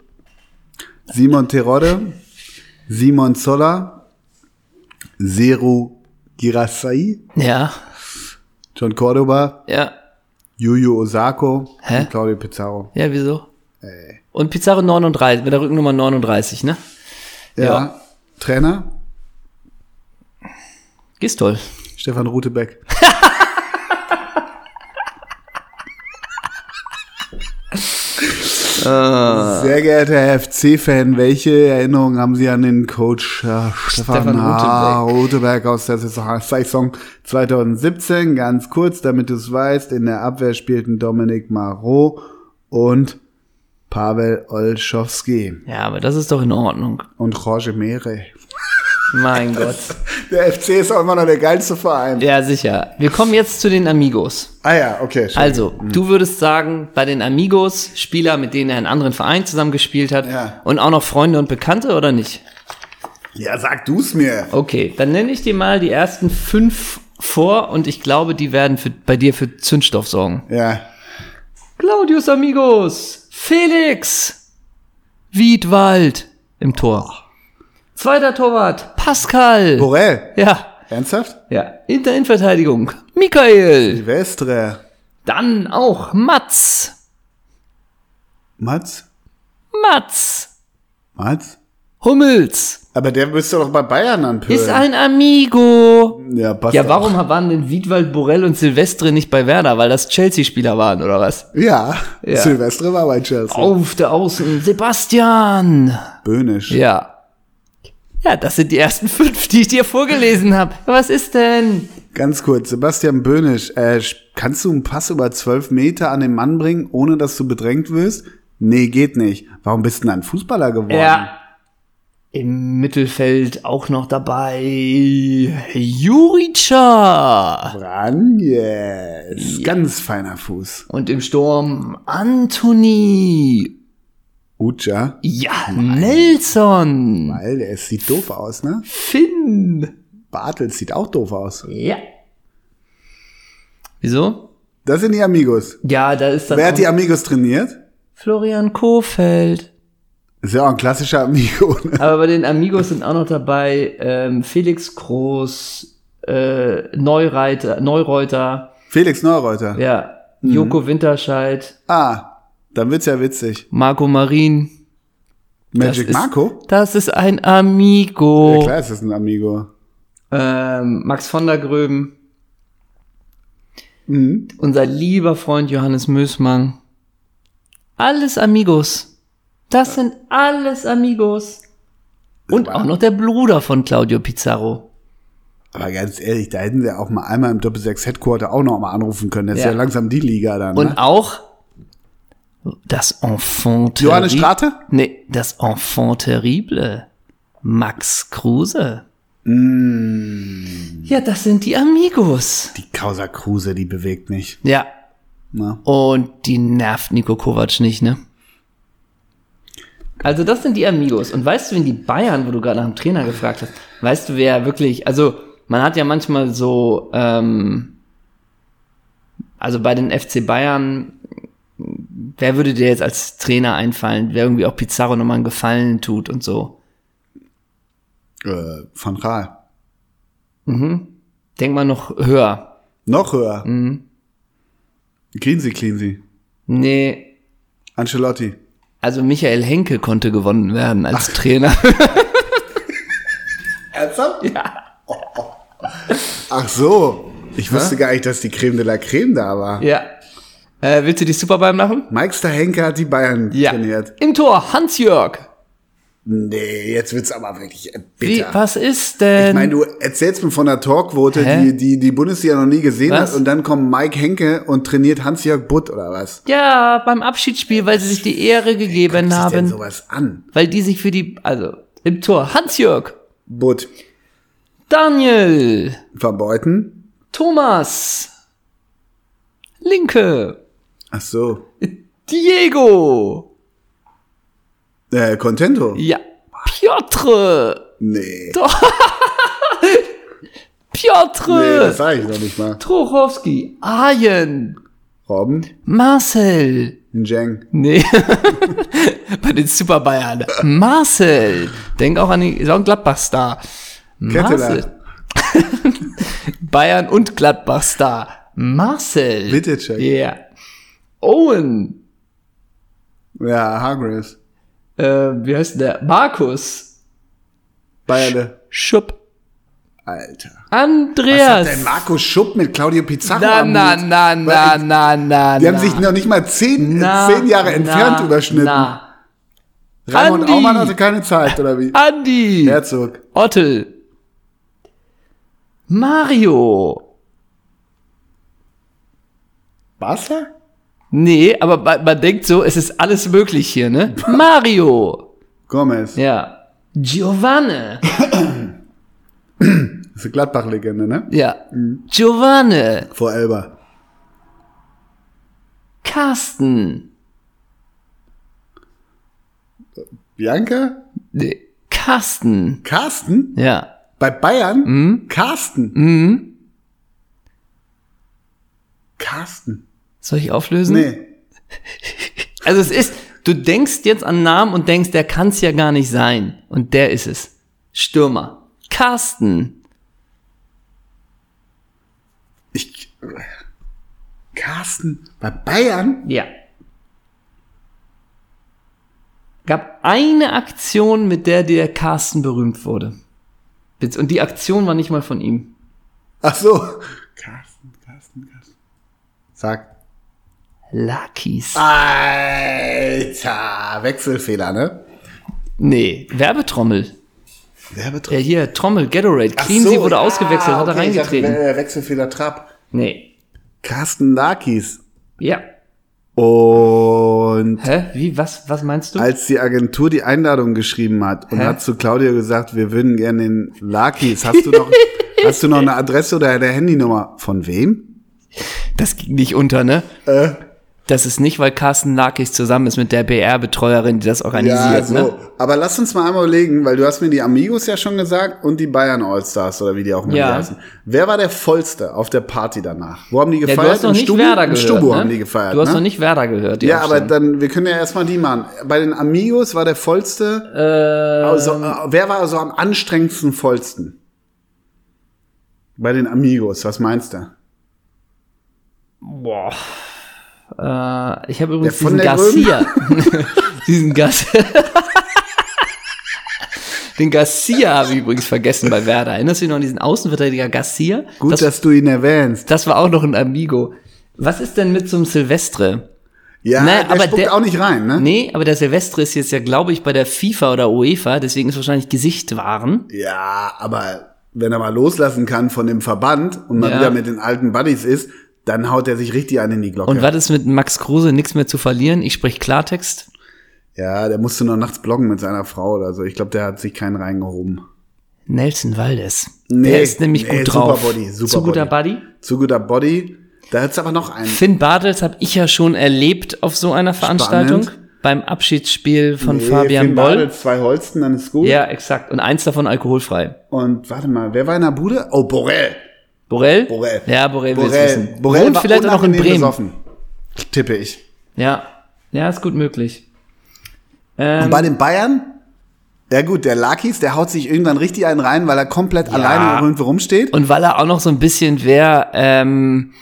Simon Terodde, Simon Zoller, Seru Girasai, Ja, John Cordoba, ja. Yuyu Osako Hä? und Claudio Pizarro. Ja, wieso? Und Pizarro 39, mit der Rückennummer 39, ne? Ja. Ja. Trainer Gistol. Stefan Rutebeck. Sehr geehrter Herr FC-Fan, welche Erinnerungen haben Sie an den Coach äh, Stefan, Stefan. Rutebeck aus der Saison Saison 2017? Ganz kurz, damit du es weißt, in der Abwehr spielten Dominik Marot und Pavel Olschowski Ja, aber das ist doch in Ordnung. und Jorge Mere. Mein Gott. Der FC ist auch immer noch der geilste Verein. Ja, sicher. Wir kommen jetzt zu den Amigos. Ah ja, okay. schön. Also, du würdest sagen, bei den Amigos, Spieler, mit denen er in anderen Vereinen zusammengespielt hat Ja. und auch noch Freunde und Bekannte oder nicht? Ja, sag du's mir. Okay, dann nenne ich dir mal die ersten fünf vor und ich glaube, die werden für, bei dir für Zündstoff sorgen. Ja. Claudius Amigos, Felix, Wiedwald im Tor. Zweiter Torwart, Pascal. Borel. Ja, Ernsthaft? ja. In der Innenverteidigung, Michael. Silvestre. Dann auch Mats. Mats? Mats. Mats? Hummels. Aber der müsste doch bei Bayern anpölen. Ist ein Amigo. ja, passt Ja, auch. warum waren denn Wiedwald, Borell und Silvestre nicht bei Werder? Weil das Chelsea-Spieler waren, oder was? Ja, Ja. Silvestre war bei Chelsea. Auf der Außen, Sebastian. Böhnisch. Ja. Ja, das sind die ersten fünf, die ich dir vorgelesen habe. Was ist denn? Ganz kurz, Sebastian Böhnisch, äh, kannst du einen Pass über zwölf Meter an den Mann bringen, ohne dass du bedrängt wirst? Nee, geht nicht. Warum bist du denn ein Fußballer geworden? Ja. Im Mittelfeld auch noch dabei Jurica. Branjes. Ganz feiner Fuß. Und im Sturm Anthony. Ucha. Ja, Nelson. Weil der es sieht doof aus, ne? Finn. Bartels sieht auch doof aus. Ja. Wieso? Das sind die Amigos. Ja, da ist dann Wer hat die Amigos trainiert? Florian Kofeld. Ist ja auch ein klassischer Amigo. Ne? Aber bei den Amigos sind auch noch dabei ähm, Felix Groß, äh, Neureiter, Neureuter, Felix Neureuter. ja, Joko Winterscheid, Ah, dann wird's ja witzig. Marco Marin. Magic ist, Marco? Das ist ein Ja, Amigo. klar ist das ein Amigo. ähm, Max von der Gröben. Mhm. Unser lieber Freund Johannes Mösmann. Alles Amigos. Das sind alles Amigos. Und auch noch der Bruder von Claudio Pizarro. Aber ganz ehrlich, da hätten sie auch mal einmal im Doppel-6 Headquarter auch noch mal anrufen können. Das ist Ja. ja langsam die Liga dann. Und ne? auch das Enfant Johannes terrible. Strate? Nee, das Enfant terrible. Max Kruse. Mm, Ja, das sind die Amigos. die Causa Kruse, die bewegt mich. Ja. Ne? Und die nervt Nico Kovac nicht, ne? Also das sind die Amigos. Und weißt du, wen die Bayern, wo du gerade nach dem Trainer gefragt hast, weißt du, wer wirklich, also man hat ja manchmal so, ähm, also bei den FC Bayern, wer würde dir jetzt als Trainer einfallen, wer irgendwie auch Pizarro nochmal einen Gefallen tut und so? Äh, Van Gaal. Denk mal noch höher. Noch höher. Mhm. Cleansy, Cleansy. Nee, Ancelotti. also Michael Henke konnte gewonnen werden als Trainer. Ernsthaft? Ja. Ach so. Ich wusste gar nicht, dass die Creme de la Creme da war. ja. Äh, willst du die Superball machen? Meister Henke hat die Bayern trainiert. Im Tor, Hans-Jörg. Nee, jetzt wird's aber wirklich äh, Wie, bitter. was ist denn? Ich meine, du erzählst mir von der Talkquote, Hä? die, die die Bundesliga noch nie gesehen Was? hat, und dann kommt Mike Henke und trainiert Hans-Jörg Butt oder was? ja, beim Abschiedsspiel, weil sie sich die Ehre gegeben Was ist denn haben, sowas an? weil die sich für die, also im Tor, Hans-Jörg, Butt. Daniel, Verbeuten? Thomas, Linke, Ach so. Diego, Äh, Contento? ja, Piotr, Nee. Piotr, Nee, das sag ich noch nicht mal. Trochowski, Arjen, Robben? Marcel, Njeng. Nee. Bei den Super Bayern. Marcel. Denk auch an die, ist auch ein Gladbach-Star. Marcel. Bayern und Gladbach-Star. Marcel. Witticek. Ja. Yeah. Owen. Ja, Hargreaves. Äh, wie heißt der? Markus. Bayerle. Schupp. Alter. Was hat Andreas. denn Markus Schupp mit Claudio Pizarro Na, na, na, na, ich- na, na, Die na. haben sich noch nicht mal zehn, Na, zehn Jahre entfernt na, überschnitten. Na. Raimund Andi. Aumann hatte keine Zeit, oder wie? Andi. Herzog. Ottel. Mario. Barca? Nee, aber man, man denkt so, es ist alles möglich hier, ne? Mario. Gomez. Ja. Giovanni. Das ist eine Gladbach-Legende, ne? Ja. Giovanni. Vor Elba. Carsten. Bianca? Nee. Carsten. Carsten? Ja. Bei Bayern? Mhm. Carsten? Carsten? Soll ich auflösen? Nee. Also es ist, du denkst jetzt an Namen und denkst, der kann's ja gar nicht sein. Und der ist es. Stürmer. Carsten. Ich. Carsten? Bei Bayern? Ja. Gab eine Aktion, mit der der Carsten berühmt wurde. Und die Aktion war nicht mal von ihm. Ach so. Carsten, Carsten, Carsten. Sag. Luckies. Alter. Wechselfehler, ne? Nee, Werbetrommel. Werbetrag. Ja, hier, Trommel, Gatorade. Cleansy wurde ausgewechselt, hat er reingetreten. Dachte, Wechselfehler Trapp. nee. Carsten Lakis. Ja. Und Hä? Wie? Was, was meinst du? als die Agentur die Einladung geschrieben hat und Hä? hat zu Claudia gesagt, wir würden gerne den Lakis. Hast du noch, hast du noch eine Adresse oder eine Handynummer? Von wem? Das ging nicht unter, ne? Äh, Das ist nicht, weil Carsten Lakis zusammen ist mit der BR-Betreuerin, die das organisiert, ja, so. ne? Aber lass uns mal einmal überlegen, weil du hast mir die Amigos ja schon gesagt und die Bayern Allstars oder wie die auch immer Ja. heißen. Wer war der vollste auf der Party danach? Wo haben die Ja, gefeiert? du hast noch nicht Stubu? Werder gehört. Stubu ne? haben die gefeiert. Du hast ne? noch nicht Werder gehört. Ja, aber dann, wir können ja erstmal die machen. Bei den Amigos war der vollste, Äh, also, äh, wer war also am anstrengendsten vollsten? Bei den Amigos, was meinst du? boah. Äh, ich habe übrigens diesen Garcia. diesen Garcia. Den Garcia habe ich übrigens vergessen bei Werder. Erinnerst du dich noch an diesen Außenverteidiger Garcia? Gut, das, dass du ihn erwähnst. das war auch noch ein Amigo. Was ist denn mit so einem Silvestre? Ja, Nee, der aber spuckt der- auch nicht rein, ne? Nee, aber der Silvestre ist jetzt ja, glaube ich, bei der FIFA oder UEFA, deswegen ist wahrscheinlich Gesicht wahren. Ja, aber wenn er mal loslassen kann von dem Verband und mal Ja. wieder mit den alten Buddies ist, dann haut er sich richtig einen in die Glocke. Und was ist mit Max Kruse? Nichts mehr zu verlieren. Ich spreche Klartext. ja, der musste noch nachts bloggen mit seiner Frau oder so. Ich glaube, der hat sich keinen reingehoben. Nelson Valdez. Nee, der ist nämlich nee, gut super drauf. Body, super Zu guter Buddy. Zu guter Body. Da hat's aber noch einen. Finn Bartels habe ich ja schon erlebt auf so einer Veranstaltung. Spannend. beim Abschiedsspiel von Nee, Fabian Finn Boll. Bartels, zwei Holsten, dann ist gut. Ja, exakt. Und eins davon alkoholfrei. Und warte mal, wer war in der Bude? Oh, Borel. Borell? Borel. Ja, will's Borel, wissen. Borel Wohnt war vielleicht auch noch in Bremen. besoffen. Tippe ich. Ja. Ja, ist gut möglich. Ähm, Und bei den Bayern? Ja gut, der Lakis, der haut sich irgendwann richtig einen rein, weil er komplett alleine irgendwo rumsteht. Und weil er auch noch so ein bisschen wäre, ähm,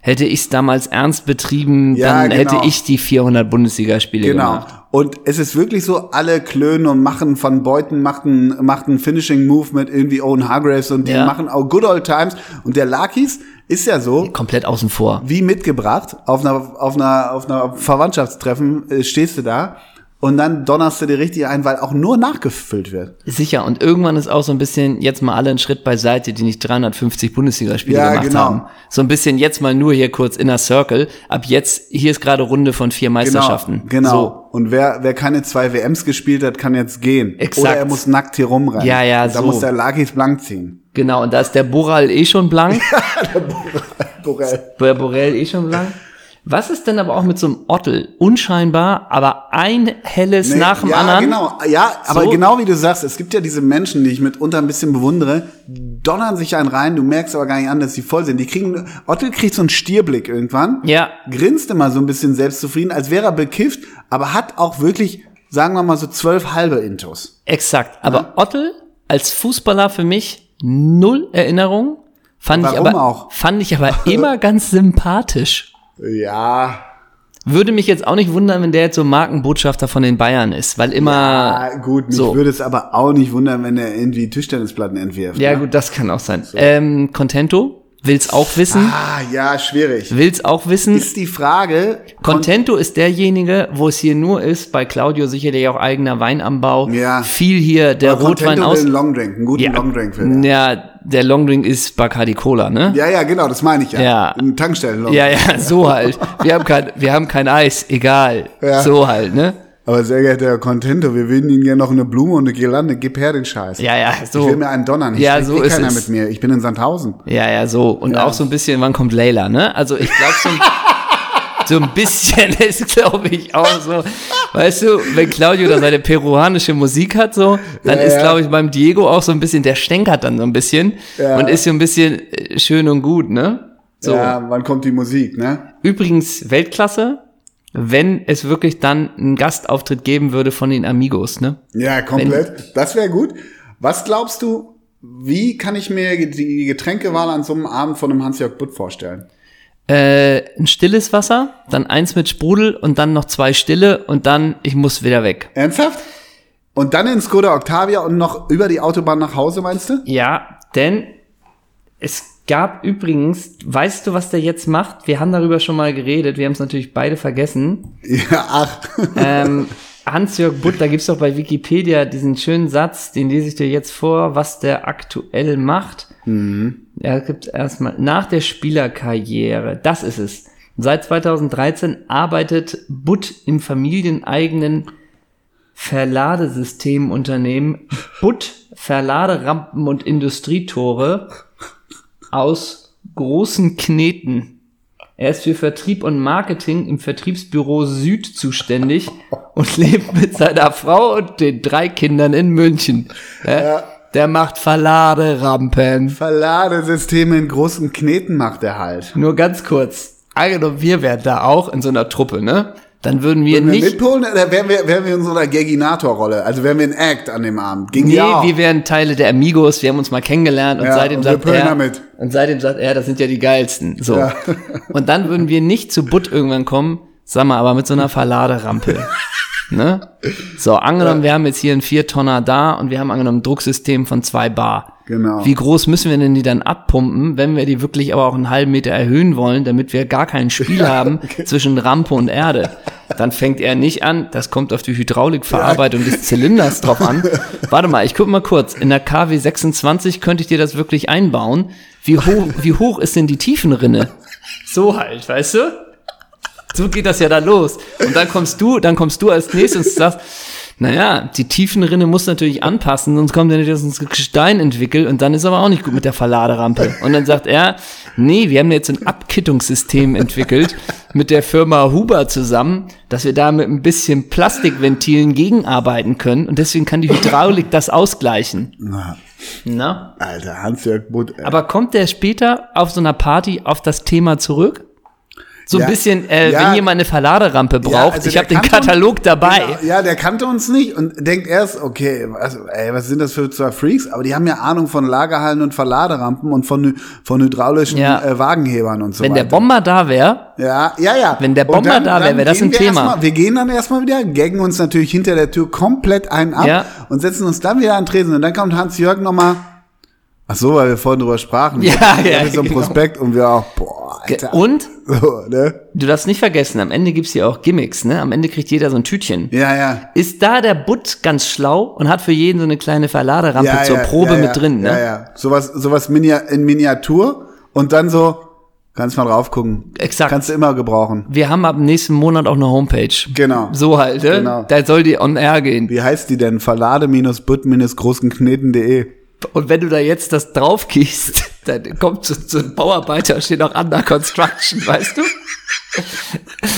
hätte ich es damals ernst betrieben, Ja, dann genau. hätte ich die 400 Bundesligaspiele Genau. gemacht. Und es ist wirklich so, alle klönen und machen von Beuten, machten, machten Finishing Move mit irgendwie Owen Hargraves und die Ja. machen auch Good Old Times. Und der Lakis ist ja so, Komplett außen vor. wie mitgebracht, auf einer, auf einer, auf einer Verwandtschaftstreffen äh, stehst du da und dann donnerst du dir richtig ein, weil auch nur nachgefüllt wird. Sicher. Und irgendwann ist auch so ein bisschen jetzt mal alle einen Schritt beiseite, die nicht 350 Bundesligaspiele Ja, gemacht genau. haben. So ein bisschen jetzt mal nur hier kurz Inner Circle. Ab jetzt, hier ist gerade Runde von vier Meisterschaften. Genau. So. Und wer, wer keine zwei WMs gespielt hat, kann jetzt gehen. Exakt. Oder er muss nackt hier rumrennen. Ja, ja, und Da so. muss der Lakis blank ziehen. Genau. Und da ist der Boral eh schon blank. Borel. Der Borell eh schon blank. Was ist denn aber auch mit so einem Ottel? Unscheinbar, aber ein helles Nee, nach dem ja, anderen. genau. Ja, aber So. genau wie du sagst, es gibt ja diese Menschen, die ich mitunter ein bisschen bewundere, donnern sich einen rein, du merkst aber gar nicht an, dass sie voll sind. Die kriegen, Ottel kriegt so einen Stierblick irgendwann, Ja. grinst immer so ein bisschen selbstzufrieden, als wäre er bekifft, aber hat auch wirklich, sagen wir mal so zwölf halbe Intos. Exakt. Aber Ottel als Fußballer für mich null Erinnerung. Fand ich Warum aber, auch? fand ich aber immer ganz sympathisch. Ja, Würde mich jetzt auch nicht wundern, wenn der jetzt so Markenbotschafter von den Bayern ist, weil immer. ah, gut, mich so. würde es aber auch nicht wundern, wenn er irgendwie Tischtennisplatten entwirft. Ja, ne? gut, das kann auch sein. Ähm, Contento will's auch wissen. Ah, ja, schwierig. Will's auch wissen. Ist die Frage, Contento ist derjenige, wo es hier nur ist, bei Claudio sicherlich auch eigener Weinanbau. Ja. Viel hier der Aber Rotwein Contento aus. will einen Longdrink, einen guten Ja, Longdrink will er. ja, der Longdrink ist Bacardi Cola, ne? Ja, ja, genau, das meine ich ja. Ja. Ein Tankstellen. Ja, ja, so halt. Wir haben kein, wir haben kein Eis, egal. Ja. So halt, ne? Aber sehr geehrter Herr Contento, wir würden Ihnen gerne noch eine Blume und eine Girlande. Gib her den Scheiß. Ja, ja, Ich so. will mir einen donnern. Ich Ja, so eh ist keiner es. mit mir. Ich bin in Sandhausen. Ja, ja, so. Und Ja. auch so ein bisschen, wann kommt Layla, ne? Also ich glaube so ein, so ein bisschen ist, glaube ich, auch so. Weißt du, wenn Claudio da seine peruanische Musik hat, so, dann Ja, ist, glaube ich, beim Diego auch so ein bisschen, der stänkert dann so ein bisschen Ja. und ist so ein bisschen äh, schön und gut, ne? So. Ja, wann kommt die Musik, ne? Übrigens Weltklasse, wenn es wirklich dann einen Gastauftritt geben würde von den Amigos, ne? Ja, komplett. Das wäre gut. Was glaubst du, wie kann ich mir die Getränkewahl an so einem Abend von einem Hans-Jörg Butt vorstellen? Äh, ein stilles Wasser, dann eins mit Sprudel und dann noch zwei stille und dann, ich muss wieder weg. Ernsthaft? Und dann in Skoda Octavia und noch über die Autobahn nach Hause, meinst du? Ja, denn es gab übrigens, weißt du, was der jetzt macht? Wir haben darüber schon mal geredet, wir haben es natürlich beide vergessen. Ja, ach. Ähm, Hans-Jörg Butt, da gibt's doch bei Wikipedia diesen schönen Satz, den lese ich dir jetzt vor, was der aktuell macht. Er gibt erstmal nach der Spielerkarriere, das ist es. Seit 2013 arbeitet Butt im familieneigenen Verladesystemunternehmen Butt Verladerampen und Industrietore aus großen Kneten. Er ist für Vertrieb und Marketing im Vertriebsbüro Süd zuständig und lebt mit seiner Frau und den drei Kindern in München. Ja, Der macht Verladerampen. Verladesysteme in großen Kneten macht er halt. Nur ganz kurz. Angenommen, wir wären da auch in so einer Truppe, ne? Dann würden wir Würden wir nicht. mitpolen oder wären wir, wären wir in so einer Gaginator-Rolle? Also wären wir ein Act an dem Abend? Ging Nee, ja wir wären Teile der Amigos, wir haben uns mal kennengelernt und Ja, seitdem und wir sagt er, damit. und seitdem sagt er, das sind ja die geilsten. So. Ja. Und dann würden wir nicht zu Butt irgendwann kommen, sag mal, aber mit so einer Verladerampe. ne? So, angenommen, wir haben jetzt hier einen Viertonner da und wir haben angenommen ein Drucksystem von zwei Bar. Genau. Wie groß müssen wir denn die dann abpumpen, wenn wir die wirklich aber auch einen halben Meter erhöhen wollen, damit wir gar kein Spiel haben zwischen Rampe und Erde? Dann fängt er nicht an, das kommt auf die Hydraulikverarbeitung des Zylinders drauf an. Warte mal, ich guck mal kurz. In der KW 26 könnte ich dir das wirklich einbauen. Wie hoch, wie hoch ist denn die Tiefenrinne? So halt, weißt du? So geht das ja dann los. Und dann kommst du, dann kommst du als nächstes und sagst, Naja, die Tiefenrinne muss natürlich anpassen, sonst kommt er nicht, dass uns Gestein entwickelt und dann ist aber auch nicht gut mit der Verladerampe. Und dann sagt er, nee, wir haben jetzt ein Abkittungssystem entwickelt mit der Firma Huber zusammen, dass wir da mit ein bisschen Plastikventilen gegenarbeiten können und deswegen kann die Hydraulik das ausgleichen. Na, Na? Alter, Hans-Jörg Butt. ey. Aber kommt der später auf so einer Party auf das Thema zurück? So ein Ja. bisschen, äh, Ja. wenn jemand eine Verladerampe braucht, Ja, also ich habe den kannte uns- Katalog dabei. Genau, ja, der kannte uns nicht und denkt erst, okay, was, ey, was sind das für zwei Freaks? Aber die haben ja Ahnung von Lagerhallen und Verladerampen und von, von hydraulischen Ja. äh, Wagenhebern und so Wenn weiter. der Bomber da wäre, Ja, ja, ja. Wenn der Bomber dann- da wäre, wäre das ein wir Thema. Erstmal, wir gehen dann erstmal wieder, gaggen uns natürlich hinter der Tür komplett einen ab Ja. und setzen uns dann wieder an Tresen. Und dann kommt Hans-Jörg nochmal. Ach so, weil wir vorhin drüber sprachen. Ja, ja, haben So ein genau. Prospekt und wir auch, boah, Alter. und So, ne? du darfst nicht vergessen, am Ende gibt's hier auch Gimmicks, ne? Am Ende kriegt jeder so ein Tütchen. Ja, ja. Ist da der Butt ganz schlau und hat für jeden so eine kleine Verladerampe ja, zur ja, Probe ja, mit drin, ne? Ja, ja. Sowas, sowas Minia in Miniatur und dann so, kannst mal drauf gucken. Exakt. Kannst du immer gebrauchen. Wir haben ab nächsten Monat auch eine Homepage. Genau. So halt, ne? Genau. Da soll die on air gehen. Wie heißt die denn? Verlade-butt-großenkneten.de. Und wenn du da jetzt das draufkichst, dann kommt so, so ein Bauarbeiter, steht auch under construction, weißt du?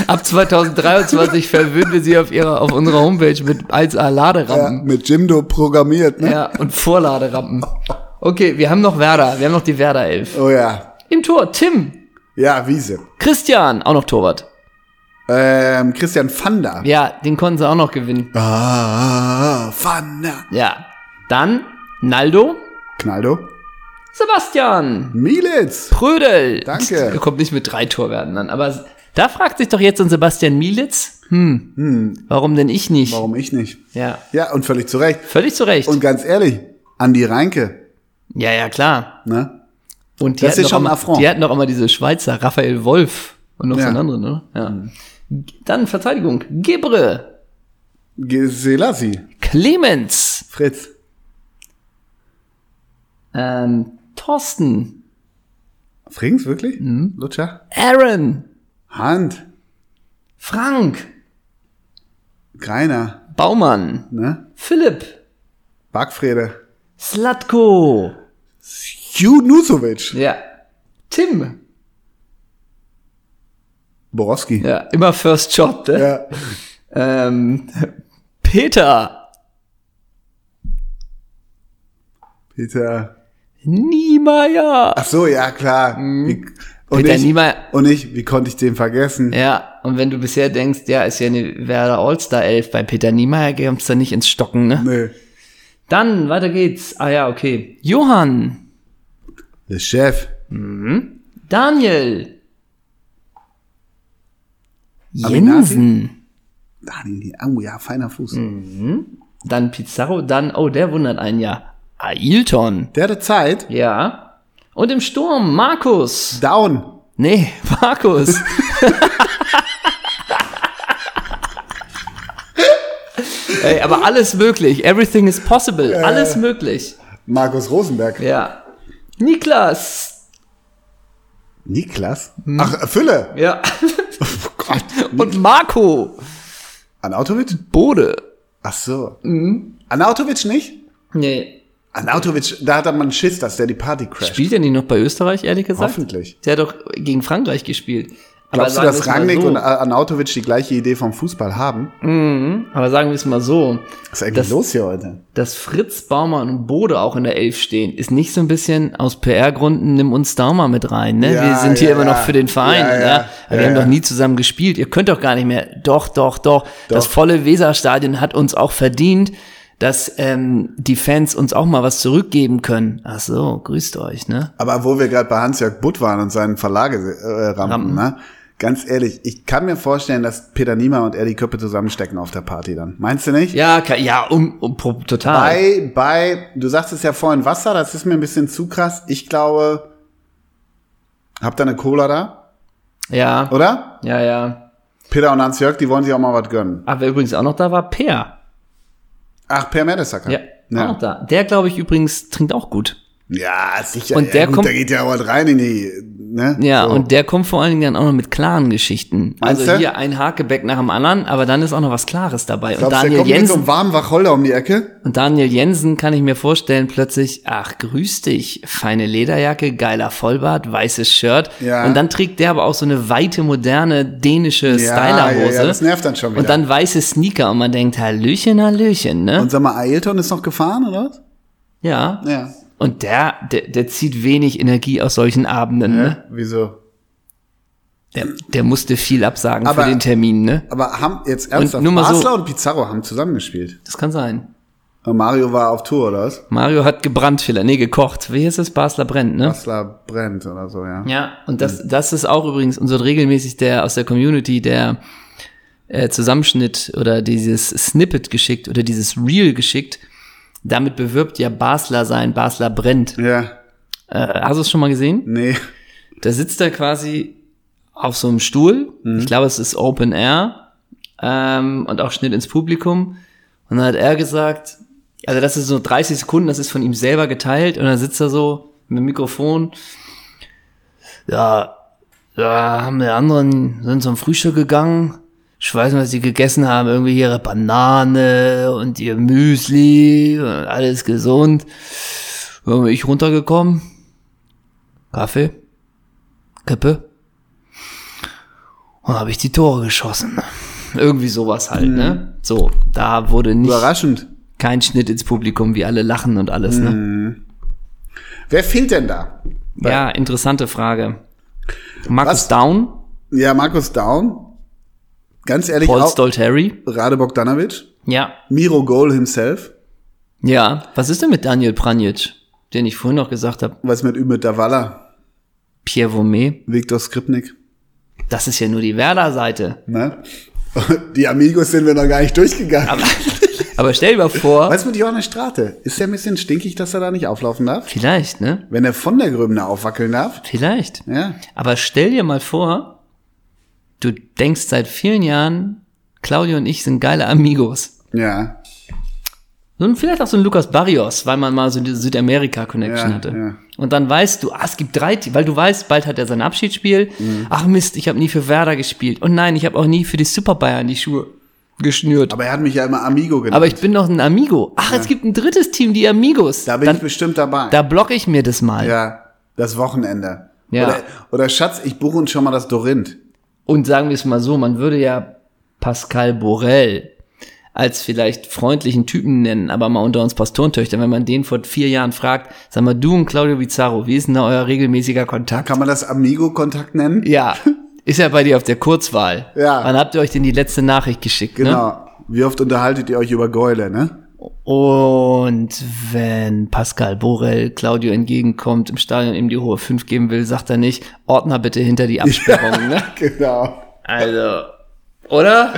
Ab 2023 verwöhnen wir sie auf ihrer, auf unserer Homepage mit 1A Ja, Laderampen. mit Jimdo programmiert, ne? Ja, und Vorladerampen. Okay, wir haben noch Werder. Wir haben noch die Werder 11. Oh ja. Im Tor Tim, Ja, Wiese. Christian, auch noch Torwart. Ähm, Christian Fanda. Ja, den konnten sie auch noch gewinnen. Ah, Fanda. Ja. Dann Naldo, Knaldo. Sebastian, Mielitz. Prödel. Danke. Er kommt nicht mit drei Torwerten an. Aber da fragt sich doch jetzt ein Sebastian Mielitz, hm, warum denn ich nicht? Warum ich nicht? Ja, Ja, und völlig zu Recht. völlig zu Recht. Und ganz ehrlich, Andi Reinke, ja, ja, klar. ne? Und die Das hatten ist schon ein immer, Affront. Die hatten doch immer diese Schweizer, Raphael Wolf und noch so Ja. einen anderen, oder? Ja. Dann Verteidigung. Gibre, Ge- Selassie. Clemens, Fritz. Ähm, Thorsten, Frings, wirklich? Mhm. Lutscher? Aaron, Hand. Frank, Greiner. Baumann, Ne? Philipp, Backfrede. Slatko, Hugh Nusovic. ja, Tim, Borowski. ja, immer First Job, ne? Ja. Ähm, Peter, Peter. Niemeyer, Ach so, ja, klar. Wie, und, Mhm. Peter ich, Niemeyer. und ich, wie konnte ich den vergessen? Ja, und wenn du bisher denkst, ja, ist ja eine Werder All-Star 11, bei Peter Niemeyer kommt's da nicht ins Stocken, ne? Nee. Dann, weiter geht's. Ah ja, okay. Johann, Der Chef. Daniel, Aminati? Jensen, Dani, oh ja, feiner Fuß. Mhm. dann Pizarro, dann, oh, der wundert einen ja. Ailton, Der hatte Zeit. ja. Und im Sturm, Markus. Down. Nee, Markus. Ey, aber alles möglich. Everything is possible. Alles möglich. Markus Rosenberg. Ja. Niklas. Niklas? Hm. Ach, Fülle. Ja. Oh Gott. Und Marco. Anautovic? Bode. Ach so. Mhm. Anautovic nicht? Nee. Anautovic, da hat er mal einen Schiss, dass der die Party crasht. Spielt er nicht noch bei Österreich, ehrlich gesagt? Hoffentlich. Der hat doch gegen Frankreich gespielt. Aber Glaubst du, sagen dass Rangnick so, und Anautovic die gleiche Idee vom Fußball haben? Aber sagen wir es mal so. Was ist eigentlich Das- los hier heute? dass Fritz Baumann und Bode auch in der Elf stehen, ist nicht so ein bisschen aus PR-Gründen, nimm uns da mal mit rein, ne? Ja, wir sind hier ja, immer noch ja. für den Verein, Ja, ja, ja. wir Ja, haben ja. doch nie zusammen gespielt, ihr könnt doch gar nicht mehr, doch, doch, doch, das volle Weserstadion hat uns auch verdient, dass ähm, die Fans uns auch mal was zurückgeben können. Ach so, grüßt euch, ne? Aber wo wir gerade bei Hans-Jörg Butt waren und seinen Verlagerampen, äh, ne? Ganz ehrlich, ich kann mir vorstellen, dass Peter Niemer und er die Köpfe zusammenstecken auf der Party dann. Meinst du nicht? Ja, ja, um, um total. Bei, bei, du sagst es ja vorhin Wasser, das ist mir ein bisschen zu krass. Ich glaube, habt ihr eine Cola da? ja, Oder? ja, ja. Peter und Hans-Jörg, die wollen sich auch mal was gönnen. Aber wer übrigens auch noch da war, Per. Ach, Per Mertesacker. Ja, auch noch da. Der, glaube ich, übrigens trinkt auch gut. Ja, sicher. Und ja, der gut, kommt- Da geht ja auch was rein in die ne? Ja, so. und der kommt vor allen Dingen dann auch noch mit klaren Geschichten. Meinst also du? hier ein Hakebeck nach dem anderen, aber dann ist auch noch was Klares dabei. Und Glaubst der Daniel kommt mit so Jensen, warmen Wacholder um die Ecke? und Daniel Jensen kann ich mir vorstellen, plötzlich, ach, grüß dich, feine Lederjacke, geiler Vollbart, weißes Shirt. Ja. Und dann trägt der aber auch so eine weite, moderne, dänische Stylerhose. ja, ja, das nervt dann schon wieder. Und dann weiße Sneaker und man denkt, Hallöchen, Hallöchen, ne? Und sag mal, Ailton ist noch gefahren, oder was? ja. Ja. Und der, der, der zieht wenig Energie aus solchen Abenden, ne? Wieso? Der, der musste viel absagen Aber- für den Termin, ne? Aber haben jetzt ernsthaft, nur mal so- Basler und Pizarro haben zusammengespielt. Das kann sein. Und Mario war auf Tour, oder was? Mario hat gebrannt vielleicht, nee, gekocht. Wie ist es? Basler brennt, ne? Basler brennt oder so, ja. Ja, und das, das ist auch übrigens, uns wird regelmäßig der aus der Community der äh, Zusammenschnitt oder dieses Snippet geschickt oder dieses Reel geschickt. Damit bewirbt ja Basler sein, Basler brennt. Ja, Äh, hast du es schon mal gesehen? nee. Da sitzt er quasi auf so einem Stuhl. Ich glaube, es ist Open Air ähm, und auch Schnitt ins Publikum. Und dann hat er gesagt, also das ist so 30 Sekunden, das ist von ihm selber geteilt und dann sitzt er so mit dem Mikrofon. Ja, da haben die anderen, sind zum Frühstück gegangen. Ich weiß nicht, was sie gegessen haben. Irgendwie ihre Banane und ihr Müsli und alles gesund. Dann bin ich runtergekommen. Kaffee. Kippe. Und habe ich die Tore geschossen. Irgendwie sowas halt, ne? So, da wurde nicht Überraschend. kein Schnitt ins Publikum, wie alle lachen und alles, ne? Wer fehlt denn da? Ja, interessante Frage. Markus Was? Down, Ja, Markus Daun. Ganz ehrlich, Paul Stolteri. Rade Bogdanovic. Ja. Miro Goal himself. Ja. Was ist denn mit Daniel Pranjic, den ich vorhin noch gesagt habe? Was mit Ümit Davala? Pierre Vaumet. Viktor Skripnik. Das ist ja nur die Werder-Seite. Ne? Die Amigos sind wir noch gar nicht durchgegangen. Aber, aber stell dir mal vor, Was mit Johannes Strate? Ist der ein bisschen stinkig, dass er da nicht auflaufen darf? vielleicht, ne? Wenn er von der Gröbner aufwackeln darf? Vielleicht. Ja. Aber stell dir mal vor, du denkst seit vielen Jahren, Claudio und ich sind geile Amigos. Ja. So ein, vielleicht auch so ein Lukas Barrios, weil man mal so diese Südamerika-Connection Ja, hatte. ja. Und dann weißt du, ah, es gibt drei, weil du weißt, bald hat er sein Abschiedsspiel. Mhm. Ach Mist, ich habe nie für Werder gespielt. Und nein, ich habe auch nie für die Super Bayern die Schuhe geschnürt. Aber er hat mich ja immer Amigo genannt. Aber ich bin noch ein Amigo. Ach, es gibt ein drittes Team, die Amigos. da bin dann, ich bestimmt dabei. da blocke ich mir das mal. ja. Das Wochenende. Ja. Oder, oder Schatz, ich buche uns schon mal das Dorint. Und sagen wir es mal so, man würde ja Pascal Borel als vielleicht freundlichen Typen nennen, aber mal unter uns Pastorentöchtern, wenn man den vor vier Jahren fragt, sag mal, du und Claudio Bizarro, wie ist denn da euer regelmäßiger Kontakt? Kann man das Amigo-Kontakt nennen? Ja, ist ja bei dir auf der Kurzwahl. Ja. Wann habt ihr euch denn die letzte Nachricht geschickt? Ne? Genau. Wie oft unterhaltet ihr euch über Gäule, ne? Und wenn Pascal Borel Claudio entgegenkommt, im Stadion ihm die hohe 5 geben will, sagt er nicht, Ordner bitte hinter die Absperrung, ne? Genau. Also, oder?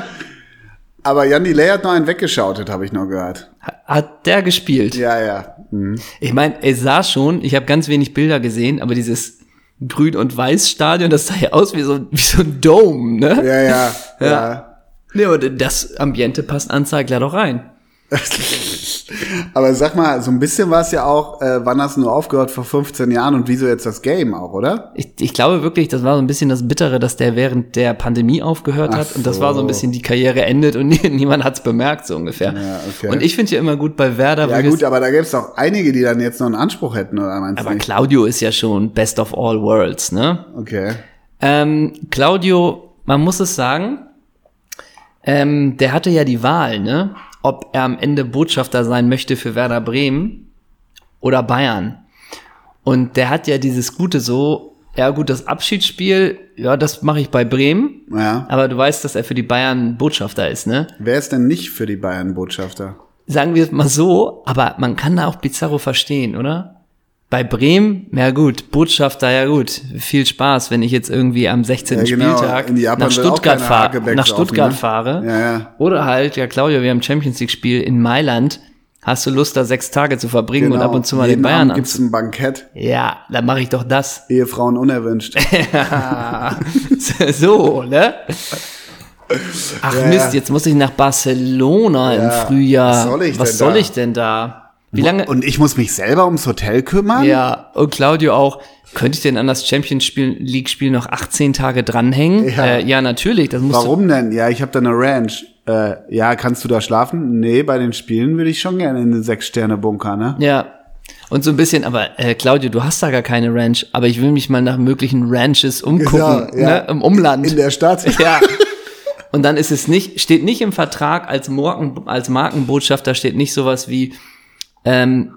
Aber Jan Delay hat noch einen weggeschautet, habe ich noch gehört. Hat der gespielt? Ja, ja. Mhm. Ich meine, es sah schon, ich habe ganz wenig Bilder gesehen, aber dieses Grün- und Weiß-Stadion, das sah ja aus wie so, wie so ein Dome, ne? Ja, ja. ja. Ja. Nee, aber das Ambiente passt Anzeigler doch rein. Aber sag mal, so ein bisschen war es ja auch, äh, wann hast du nur aufgehört vor 15 Jahren und wieso jetzt das Game auch, oder? Ich, ich glaube wirklich, das war so ein bisschen das Bittere, dass der während der Pandemie aufgehört Ach hat. Und das so. war so ein bisschen die Karriere endet und nie- niemand hat's bemerkt, so ungefähr. Ja, okay. Und ich finde ja immer gut bei Werder, Ja gut, es- aber da gäbe es auch einige, die dann jetzt noch einen Anspruch hätten, oder meinst aber du nicht? Claudio ist ja schon Best of All Worlds, ne? Okay. Ähm, Claudio, man muss es sagen, ähm, der hatte ja die Wahl, ne? Ob er am Ende Botschafter sein möchte für Werder Bremen oder Bayern. Und der hat ja dieses Gute so, ja gut, das Abschiedsspiel, ja, das mache ich bei Bremen. Ja. Aber du weißt, dass er für die Bayern Botschafter ist, ne? Wer ist denn nicht für die Bayern-Botschafter? Sagen wir es mal so, aber man kann da auch Pizarro verstehen, oder? Bei Bremen, ja gut, Botschafter, ja gut, viel Spaß, wenn ich jetzt irgendwie am 16. Ja, genau, Spieltag nach Stuttgart, fahr, nach Stuttgart ne? fahre. Ja, ja. Oder halt, ja Claudio, wir haben Champions League Spiel in Mailand. Hast du Lust, da sechs Tage zu verbringen und ab und zu mal Genau. Jeden den Bayern Abend gibt's ein Bankett. Ja, dann mache ich doch das. Ehefrauen unerwünscht. so, ne? Ach Ja, Mist, jetzt muss ich nach Barcelona Ja, im Frühjahr. was soll ich was denn soll da? ich denn da? Wie lange? Und ich muss mich selber ums Hotel kümmern? Ja, und Claudio auch. Könnte ich denn an das Champions League Spiel noch 18 Tage dranhängen? Ja. äh, ja natürlich. Das musst Warum denn? Ja, ich habe da eine Ranch. Äh, ja, kannst du da schlafen? Nee, bei den Spielen würde ich schon gerne in den Sechs-Sterne-Bunker, ne? Ja. Und so ein bisschen, aber äh, Claudio, du hast da gar keine Ranch, aber ich will mich mal nach möglichen Ranches umgucken, Genau, ja. ne, im Umland. In der Stadt. Ja. Und dann ist es nicht, steht nicht im Vertrag als, Morgen, als Markenbotschafter steht nicht sowas wie ähm,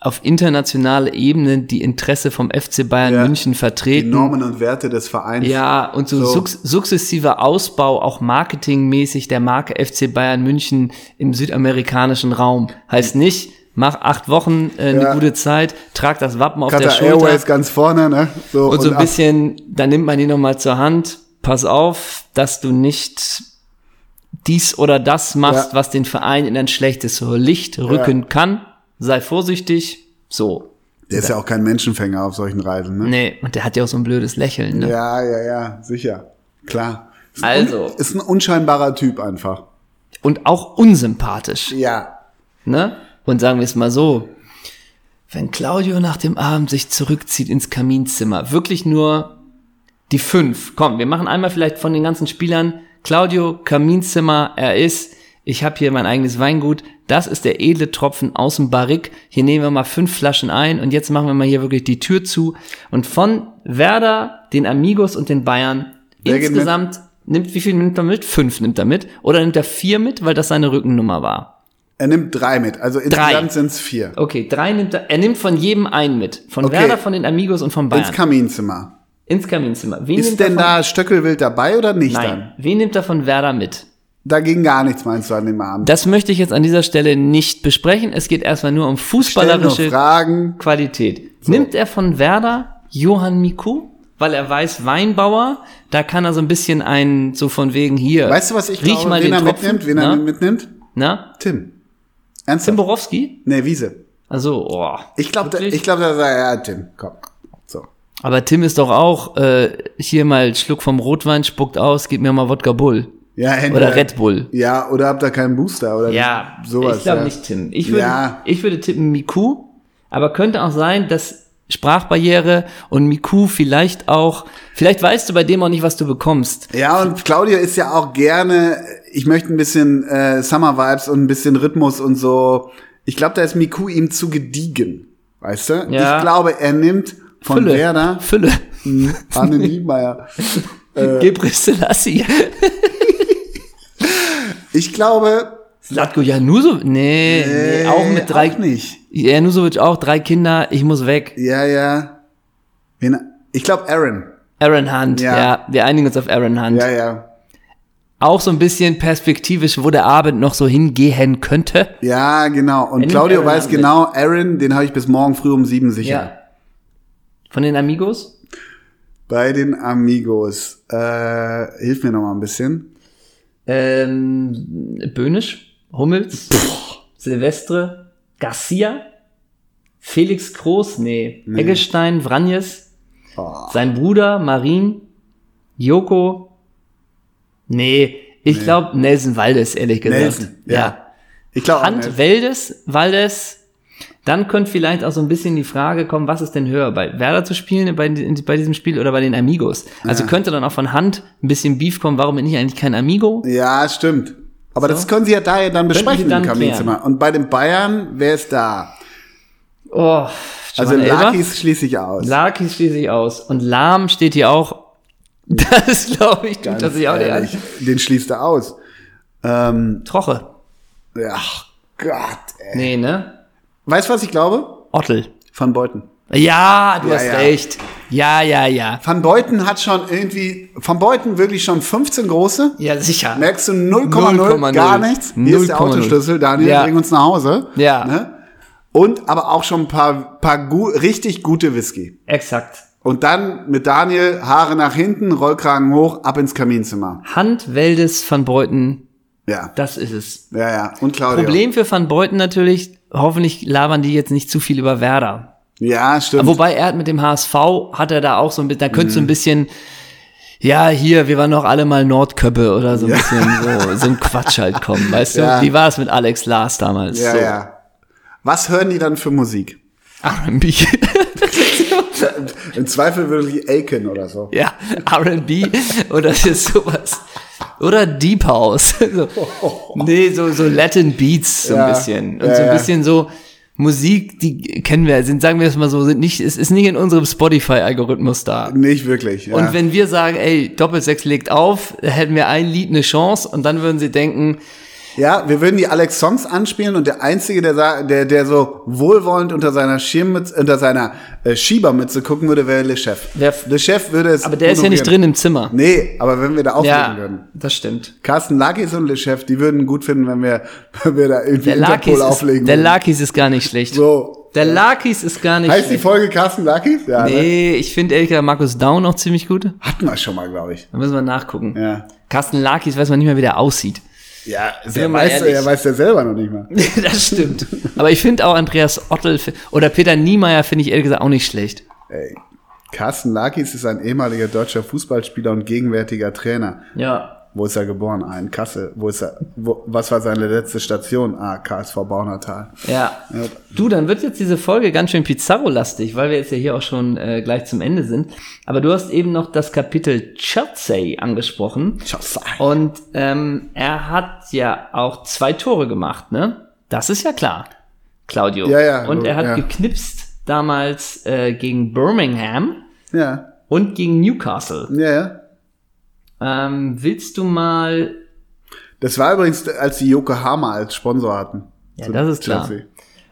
auf internationaler Ebene die Interesse vom FC Bayern Ja. München Die vertreten. Normen und Werte des Vereins. Ja, und so, So. Suk sukzessiver Ausbau, auch marketingmäßig der Marke FC Bayern München im südamerikanischen Raum. Heißt nicht, mach acht Wochen äh, eine Ja. gute Zeit, trag das Wappen auf der Qatar Schulter. Airways ganz vorne, ne? So, Und so ein bisschen, dann nimmt man die nochmal zur Hand. Pass auf, dass du nicht dies oder das machst, Ja. was den Verein in ein schlechtes Licht rücken kann. Sei vorsichtig. So. Der ist ja auch kein Menschenfänger auf solchen Reisen, ne? Nee, und der hat ja auch so ein blödes Lächeln. Ne? Ja, ja, ja, sicher. Klar. Ist ein Also. Un ist ein unscheinbarer Typ einfach. Und auch unsympathisch. Ja. Ne? Und sagen wir es mal so. Wenn Claudio nach dem Abend sich zurückzieht ins Kaminzimmer, wirklich nur die fünf. Komm, wir machen einmal vielleicht von den ganzen Spielern. Claudio, Kaminzimmer, er ist. Ich habe hier mein eigenes Weingut. Das ist der edle Tropfen aus dem Barrik. Hier nehmen wir mal fünf Flaschen ein und jetzt machen wir mal hier wirklich die Tür zu. Und von Werder, den Amigos und den Bayern Wer insgesamt nimmt, wie viel nimmt er mit? Fünf nimmt er mit. Oder nimmt er vier mit, weil das seine Rückennummer war? Er nimmt drei mit. Also insgesamt sind es vier. Okay, drei nimmt er. Er nimmt von jedem einen mit. Von Okay. Werder, von den Amigos und von Bayern. Ins Kaminzimmer. Ins Kaminzimmer. Wen Ist denn von, da Stöckelwild dabei oder nicht Nein. Wen nimmt er von Werder mit? dann? Da ging gar nichts, meinst du, an dem Abend? Das möchte ich jetzt an dieser Stelle nicht besprechen. Es geht erstmal nur um fußballerische Fragen. Qualität. Nimmt er von Werder Johann Miku? Weil er weiß, Weinbauer, da kann er so ein bisschen ein, so von wegen hier. Weißt du, was ich riech glaube, mal wen den er Tropfen, mitnimmt? Wen na? er mitnimmt? Na? Tim. Ernsthaft? Tim Borowski? Nee, Wiese. Also, oh. Ich glaube, ich glaube, da sagt er, ja, Tim, komm. Aber Tim ist doch auch äh, hier mal Schluck vom Rotwein, spuckt aus, gib mir mal Wodka Bull. Ja, entweder- Oder Red Bull. Ja, oder habt ihr keinen Booster oder Ja, sowas. ich glaube ja. nicht Tim. Ich würde, Ja. ich würde tippen Miku, aber könnte auch sein, dass Sprachbarriere und Miku vielleicht auch, vielleicht weißt du bei dem auch nicht, was du bekommst. Ja, und Claudia ist ja auch gerne, ich möchte ein bisschen äh, Summer Vibes und ein bisschen Rhythmus und so. Ich glaube, da ist Miku ihm zu gediegen. Weißt du? Ja. Ich glaube, er nimmt von Fülle. Werder Fülle. Arne Niemeyer. Gebre Selassie. Ich glaube, Slatko Janusovic. Nee, nee, auch mit drei. Auch nicht. Janusovic auch, drei Kinder, ich muss weg. Ja, ja. Ich glaube Aaron. Aaron Hunt, ja. Ja. wir einigen uns auf Aaron Hunt. Ja, ja. Auch so ein bisschen perspektivisch, wo der Abend noch so hingehen könnte. Ja, genau. Und nimmt Claudio weiß genau, Aaron, den habe ich bis morgen früh um sieben sicher. Ja. Von den Amigos? Bei den Amigos. Äh, hilf mir noch mal ein bisschen. Ähm, Böhnisch, Hummels, Silvestre, Garcia, Felix Groß, nee, Eggestein, Vranjes, Oh. sein Bruder Marin, Joko, nee, ich glaube Nelson Valdes, ehrlich gesagt. Nelson, ja. Ich glaube Hand Weldes, Valdes, dann könnte vielleicht auch so ein bisschen die Frage kommen, was ist denn höher, bei Werder zu spielen bei, bei diesem Spiel oder bei den Amigos? Also könnte dann auch von Hand ein bisschen Beef kommen, warum bin ich eigentlich kein Amigo? Ja, stimmt. Aber So. das können Sie ja da ja dann besprechen dann im Kaminzimmer. Und bei den Bayern, wer ist da? Oh, Also? Lakis schließe ich aus. Laki schließe ich aus. Und Lahm steht hier auch. Das glaube ich, tut das sich auch nicht. Ehrlich, den schließt er aus. Ähm, Troche. ach Gott, ey. Nee, ne? Weißt du, was ich glaube? Ottel. Van Beuten. Ja, du Ja, hast ja. recht. Ja, ja, ja. Van Beuten hat schon irgendwie, Van Beuten wirklich schon 15 große. Ja, sicher. Merkst du 0,0 0,0. gar nichts? Hier ist der 0,0. Autoschlüssel, Daniel, Ja. bring uns nach Hause. Ja. Ne? Und aber auch schon ein paar, paar gu richtig gute Whisky. Exakt. Und dann mit Daniel, Haare nach hinten, Rollkragen hoch, ab ins Kaminzimmer. Hand Weldes van Beuten, Ja, das ist es. ja, ja. Und Claudio. Problem für Van Beuten natürlich, hoffentlich labern die jetzt nicht zu viel über Werder. Ja, stimmt. Wobei er hat mit dem HSV, hat er da auch so ein bisschen, da könnte Mhm. so ein bisschen, ja, hier, wir waren doch alle mal Nordköppe oder so ein bisschen so, so ein Quatsch halt kommen, weißt du? Ja. Wie war es mit Alex Lars damals? ja, so. ja. Was hören die dann für Musik? R&B. Im Zweifel wirklich Aiken oder so. ja, R&B oder sowas. Oder Deep House. so, nee, so, so Latin Beats so Ja, ein bisschen. Und ja, so ein bisschen so Musik, die kennen wir, sind, sagen wir es mal so, sind nicht, es ist nicht in unserem Spotify-Algorithmus da. Nicht wirklich. Ja. Und wenn wir sagen, ey, Doppelsechs legt auf, hätten wir ein Lied eine Chance und dann würden sie denken, Ja, wir würden die Alex Songs anspielen und der einzige, der der der so wohlwollend unter seiner Schirmmütze, unter seiner äh, Schiebermütze gucken würde, wäre Le Chef. Wer- Le Chef würde es. aber der ist ja nicht drin im Zimmer. Nee, aber wenn wir da auflegen Ja, würden. das stimmt. Carsten Lakis und Le Chef, die würden gut finden, wenn wir, wenn wir da irgendwie Der Lakis, Interpol ist, auflegen der würden. Lakis ist gar nicht schlecht. So. Der Lakis ist gar nicht Heißt die. Folge Carsten Lakis? Ja, ne? Nee, ich finde gesagt Markus Down auch ziemlich gut. Hatten wir schon mal, glaube ich. Da müssen wir nachgucken. Ja. Carsten Lakis weiß man nicht mehr, wie der aussieht. Ja, er mal weiß, er weiß ja selber noch nicht mal. das stimmt. Aber ich finde auch Andreas Ottel oder Peter Niemeyer finde ich ehrlich gesagt auch nicht schlecht. Ey. Carsten Lakis ist ein ehemaliger deutscher Fußballspieler und gegenwärtiger Trainer. Ja. Wo ist er geboren? Ah, in Kassel. Wo ist er? Wo, was war seine letzte Station? Ah, KSV Baunatal. Ja. Du, dann wird jetzt diese Folge ganz schön Pizarro-lastig, weil wir jetzt ja hier auch schon äh, gleich zum Ende sind. Aber du hast eben noch das Kapitel Chelsea angesprochen. Und ähm, er hat ja auch zwei Tore gemacht, ne? Das ist ja klar, Claudio. Ja, ja, Und er hat ja. geknipst damals äh, gegen Birmingham Ja, und gegen Newcastle. ja, ja. Ähm, willst du mal Das war übrigens, als die Yokohama als Sponsor hatten. Ja, das ist klar. Chelsea.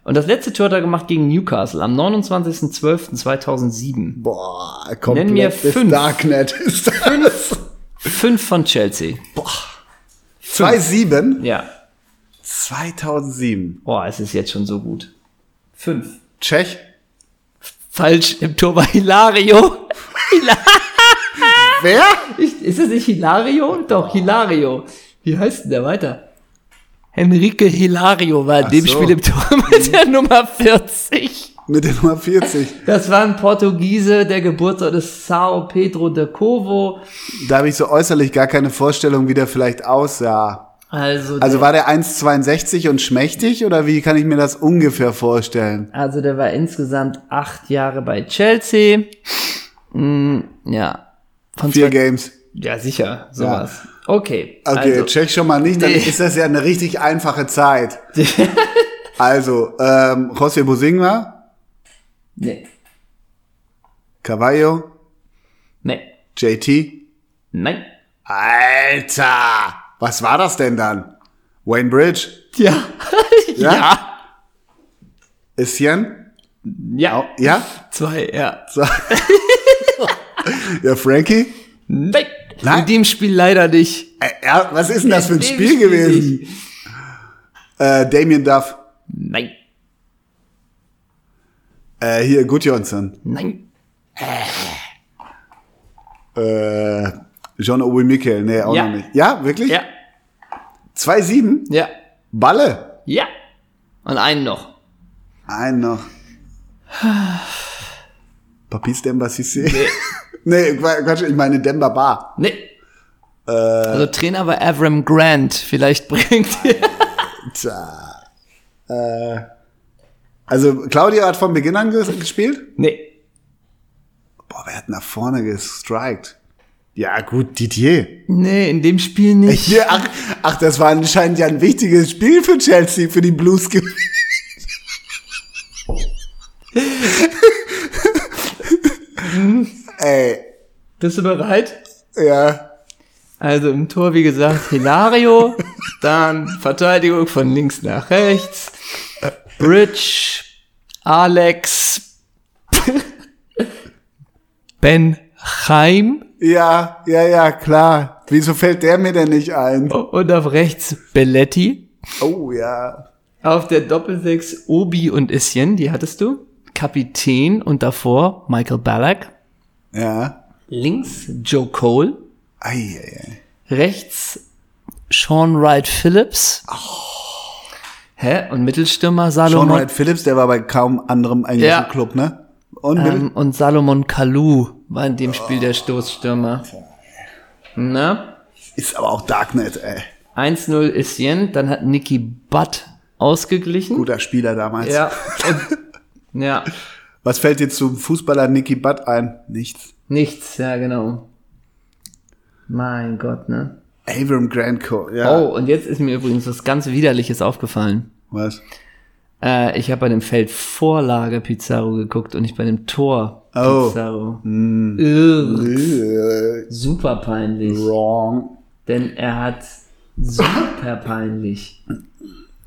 Und das letzte Tor hat er gemacht gegen Newcastle am 29.12.2007. Boah, Nenn komplett mir das fünf. Darknet ist das. Fünf von Chelsea. 2-7? Ja. 2007. Oh, es ist jetzt schon so gut. Fünf. Tschech? Falsch, im Tor war Hilario. Hila Wer? Ich- ist es nicht Hilario? Doch, Hilario. Wie heißt denn der weiter? Henrique Hilario war in Ach dem so. Spiel im Tor mit der Nummer 40. Mit der Nummer 40. Das war ein Portugiese, der Geburtsort ist Sao Pedro de Covo. Da habe ich so äußerlich gar keine Vorstellung, wie der vielleicht aussah. Also, Also der, war der 1,62 und schmächtig oder wie kann ich mir das ungefähr vorstellen? also der war insgesamt acht Jahre bei Chelsea. Mm, ja. Von Vier zwei- Games. Ja, sicher, sowas. Okay. Okay, also, check schon mal nicht, dann Nee. ist das ja eine richtig einfache Zeit. Also, ähm, José Bosingwa, nee, Cavallo, nee, JT. nein. Alter! Was war das denn dann? Wayne Bridge? Ja. Ja? ja. Essien? Ja. Ja? Zwei, ja. So. ja, Frankie? Nein. Nein. In dem Spiel leider nicht. Ja, was ist denn das für ein In dem Spiel gewesen? nicht. Äh, Damien Duff. Nein. Äh, hier, Gudjonsson. Nein. Äh, John Obi Mikel. Nee, auch Ja. noch nicht. Ja, wirklich? Ja. 2-7? Ja. Balle? Ja. Und einen noch. Ein noch. Papis Demba Sissé? Nee. Qua- Quatsch, ich meine Demba Bar. Nee. Äh. also Trainer war Avram Grant. Vielleicht bringt. Tja. Äh, also, Claudia hat von Beginn an ges gespielt? Nee. Boah, wer hat da vorne gestrikt? Ja, gut, Didier. Nee, in dem Spiel nicht. Ja, ach, ach, das war anscheinend ja ein wichtiges Spiel für Chelsea, für die Blues gewesen. Ey, Bist du bereit? ja. Also im Tor, wie gesagt, Hilario, dann Verteidigung von links nach rechts, Bridge, Alex, Ben Chaim Ja, ja, ja, klar. Wieso fällt der mir denn nicht ein? und auf rechts Belletti. Oh, ja. Auf der Doppelsechs Obi und Issien, die hattest du. Kapitän und davor Michael Ballack. Ja. Links Joe Cole. Ei, ei, ei. Rechts Sean Wright Phillips. Hä? Und Mittelstürmer Sean Salomon, Wright Phillips, der war bei kaum anderem englischen Ja. Club, ne? Und ähm, und Salomon Kalou war in dem Spiel der Stoßstürmer. Na? ist aber auch Darknet, ey. 1-0 Issien, dann hat Nicky Butt ausgeglichen. Guter Spieler damals. Ja. Ja. Was fällt dir zum Fußballer Nicky Butt ein? Nichts. Nichts, ja, genau. Mein Gott, ne? Avram Grant Co. Ja. Oh, und jetzt ist mir übrigens was ganz Widerliches aufgefallen. Was? Äh, ich habe bei dem Feld Vorlage Pizarro geguckt und nicht bei dem Tor Oh. Pizarro. Mm. Super peinlich. wrong. Denn er hat super peinlich.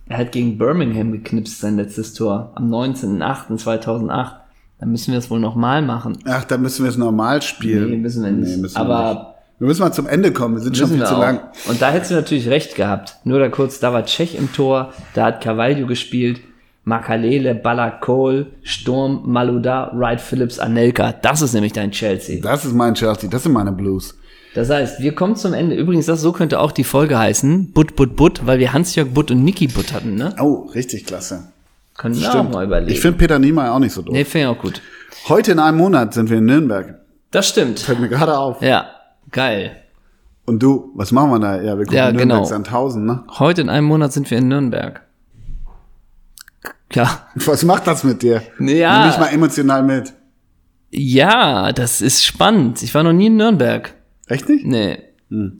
Er hat gegen Birmingham geknipst, sein letztes Tor. Am 19.08.2008. Dann müssen wir es wohl nochmal machen. Ach, da müssen wir es normal spielen. Nee, müssen wir nicht. Nee, müssen wir Aber nicht. Wir müssen mal zum Ende kommen. Wir sind schon viel wir zu auch. lang. Und da hättest du natürlich recht gehabt. Nur da kurz, da war Tschech im Tor, da hat Carvalho gespielt, Makalele, Balakol, Sturm, Maluda, Wright Phillips, Anelka. Das ist nämlich dein Chelsea. Das ist mein Chelsea. Das sind meine Blues. Das heißt, wir kommen zum Ende. Übrigens, das so könnte auch die Folge heißen. Butt, Butt, Butt, weil wir Hans-Jörg Butt und Niki Butt hatten, ne? Oh, richtig klasse. Können wir auch mal überlegen. Ich finde Peter Niemeyer auch nicht so doof. nee, finde ich auch gut. Heute in einem Monat sind wir in Nürnberg. Das stimmt. Fällt mir gerade auf. Ja, geil. Und du, was machen wir da? Ja, wir gucken Ja, Nürnberg genau. Sandhausen, ne? Heute in einem Monat sind wir in Nürnberg. Ja. Was macht das mit dir? Ja. Nimm mich mal emotional mit. Ja, das ist spannend. Ich war noch nie in Nürnberg. Echt nicht? Nee.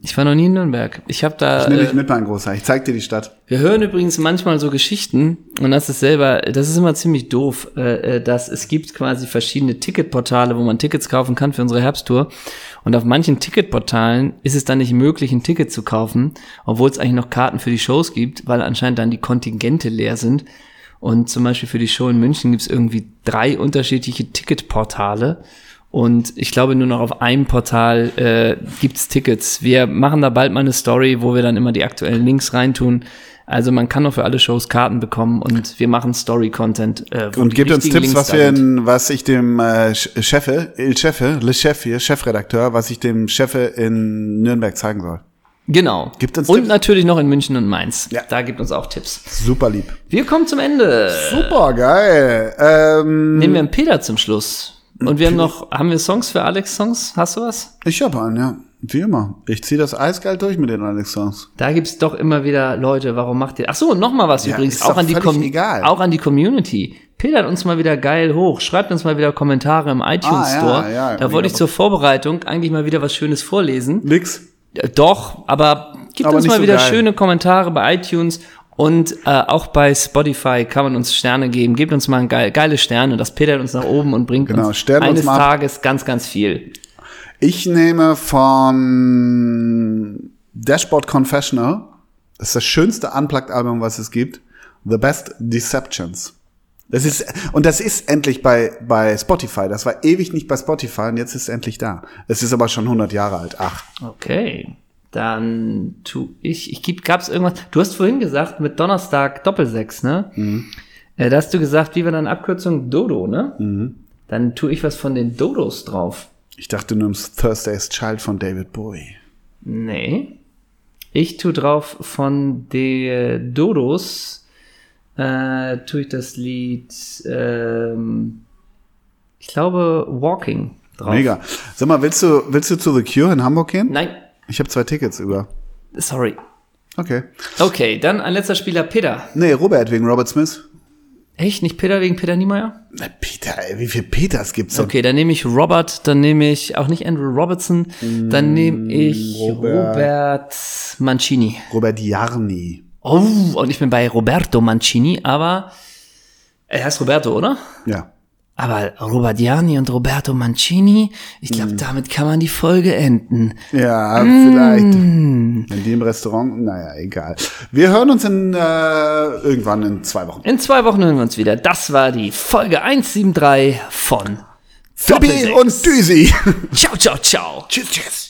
Ich war noch nie in Nürnberg. Ich habe da. Ich nehme äh, dich mit, mein Großer. Ich zeig dir die Stadt. Wir hören übrigens manchmal so Geschichten und das ist selber, das ist immer ziemlich doof, äh, äh, dass es gibt quasi verschiedene Ticketportale, wo man Tickets kaufen kann für unsere Herbsttour. Und auf manchen Ticketportalen ist es dann nicht möglich, ein Ticket zu kaufen, obwohl es eigentlich noch Karten für die Shows gibt, weil anscheinend dann die Kontingente leer sind. Und zum Beispiel für die Show in München gibt es irgendwie drei unterschiedliche Ticketportale. Und ich glaube, nur noch auf einem Portal äh, gibt's Tickets. Wir machen da bald mal eine Story, wo wir dann immer die aktuellen Links reintun. Also man kann noch für alle Shows Karten bekommen und wir machen Story-Content. Äh, Und gibt uns Tipps, Links was wir, in, was ich dem äh, Ch- Chefe, Il Chefe, Le Chef hier, Chefredakteur, was ich dem Chefe in Nürnberg zeigen soll. Genau. Gibt uns und Tipps? natürlich noch in München und Mainz. Ja. Da gibt uns auch Tipps. Super lieb. Wir kommen zum Ende. Super geil. Ähm, Nehmen wir einen Peter zum Schluss. Und wir haben noch, haben wir Songs für Alex Songs? Hast du was? ich hab einen, ja. Wie immer. Ich zieh das eiskalt durch mit den Alex-Songs. Da gibt's doch immer wieder Leute, warum macht ihr. Ach so, noch mal was Ja, übrigens, auch an, die Com egal. auch an die Community. Pedert uns mal wieder geil hoch, schreibt uns mal wieder Kommentare im iTunes Ah, ja, Store. ja, da hab wollte ich zur Vorbereitung eigentlich mal wieder was Schönes vorlesen. Nix. Äh, Doch, aber gibt Aber uns mal so wieder geil. schöne Kommentare bei iTunes und äh, auch bei Spotify kann man uns Sterne geben. Gebt uns mal ein geil, geile Sterne, das pedert uns nach oben und bringt Genau, uns uns eines ab. Tages ganz, ganz viel. Ich nehme von Dashboard Confessional. Das ist das schönste Unplugged-Album, was es gibt. The Best Deceptions. Das ist, und das ist endlich bei, bei Spotify. Das war ewig nicht bei Spotify und jetzt ist es endlich da. Es ist aber schon 100 Jahre alt. Ach. Okay. Dann tu ich, ich gib, gab's irgendwas, du hast vorhin gesagt, mit Donnerstag Doppelsechs, ne? Mhm. Äh, da hast du gesagt, wie war deine Abkürzung? Dodo, ne? Mhm. Dann tu ich was von den Dodos drauf. Ich dachte nur Thursday's Child von David Bowie. Nee. Ich tu drauf von den Dodos, äh, tu ich das Lied, ähm, ich glaube, Walking drauf. Mega. Sag mal, willst du, willst du zu The Cure in Hamburg gehen? Nein, Ich habe zwei Tickets über. sorry. Okay. Okay, dann ein letzter Spieler, Peter. Nee, Robert wegen Robert Smith. Echt, nicht Peter wegen Peter Niemeyer? Na, Peter, ey, wie viele Peters gibt's denn? Okay, dann nehme ich Robert, dann nehme ich auch nicht Andrew Robertson, dann nehme ich Robert. Robert. Mancini. Robert Jarni. Oh, und ich bin bei Roberto Mancini, aber er heißt Roberto, oder? Ja. Aber Robert Gianni und Roberto Mancini, ich glaube, damit kann man die Folge enden. Ja, vielleicht. Wenn die im Restaurant, naja, egal. Wir hören uns in, äh, irgendwann in zwei Wochen. In zwei Wochen hören wir uns wieder. Das war die Folge 173 von Doppelsechs. und Düsi. Ciao, ciao, ciao. tschüss, tschüss.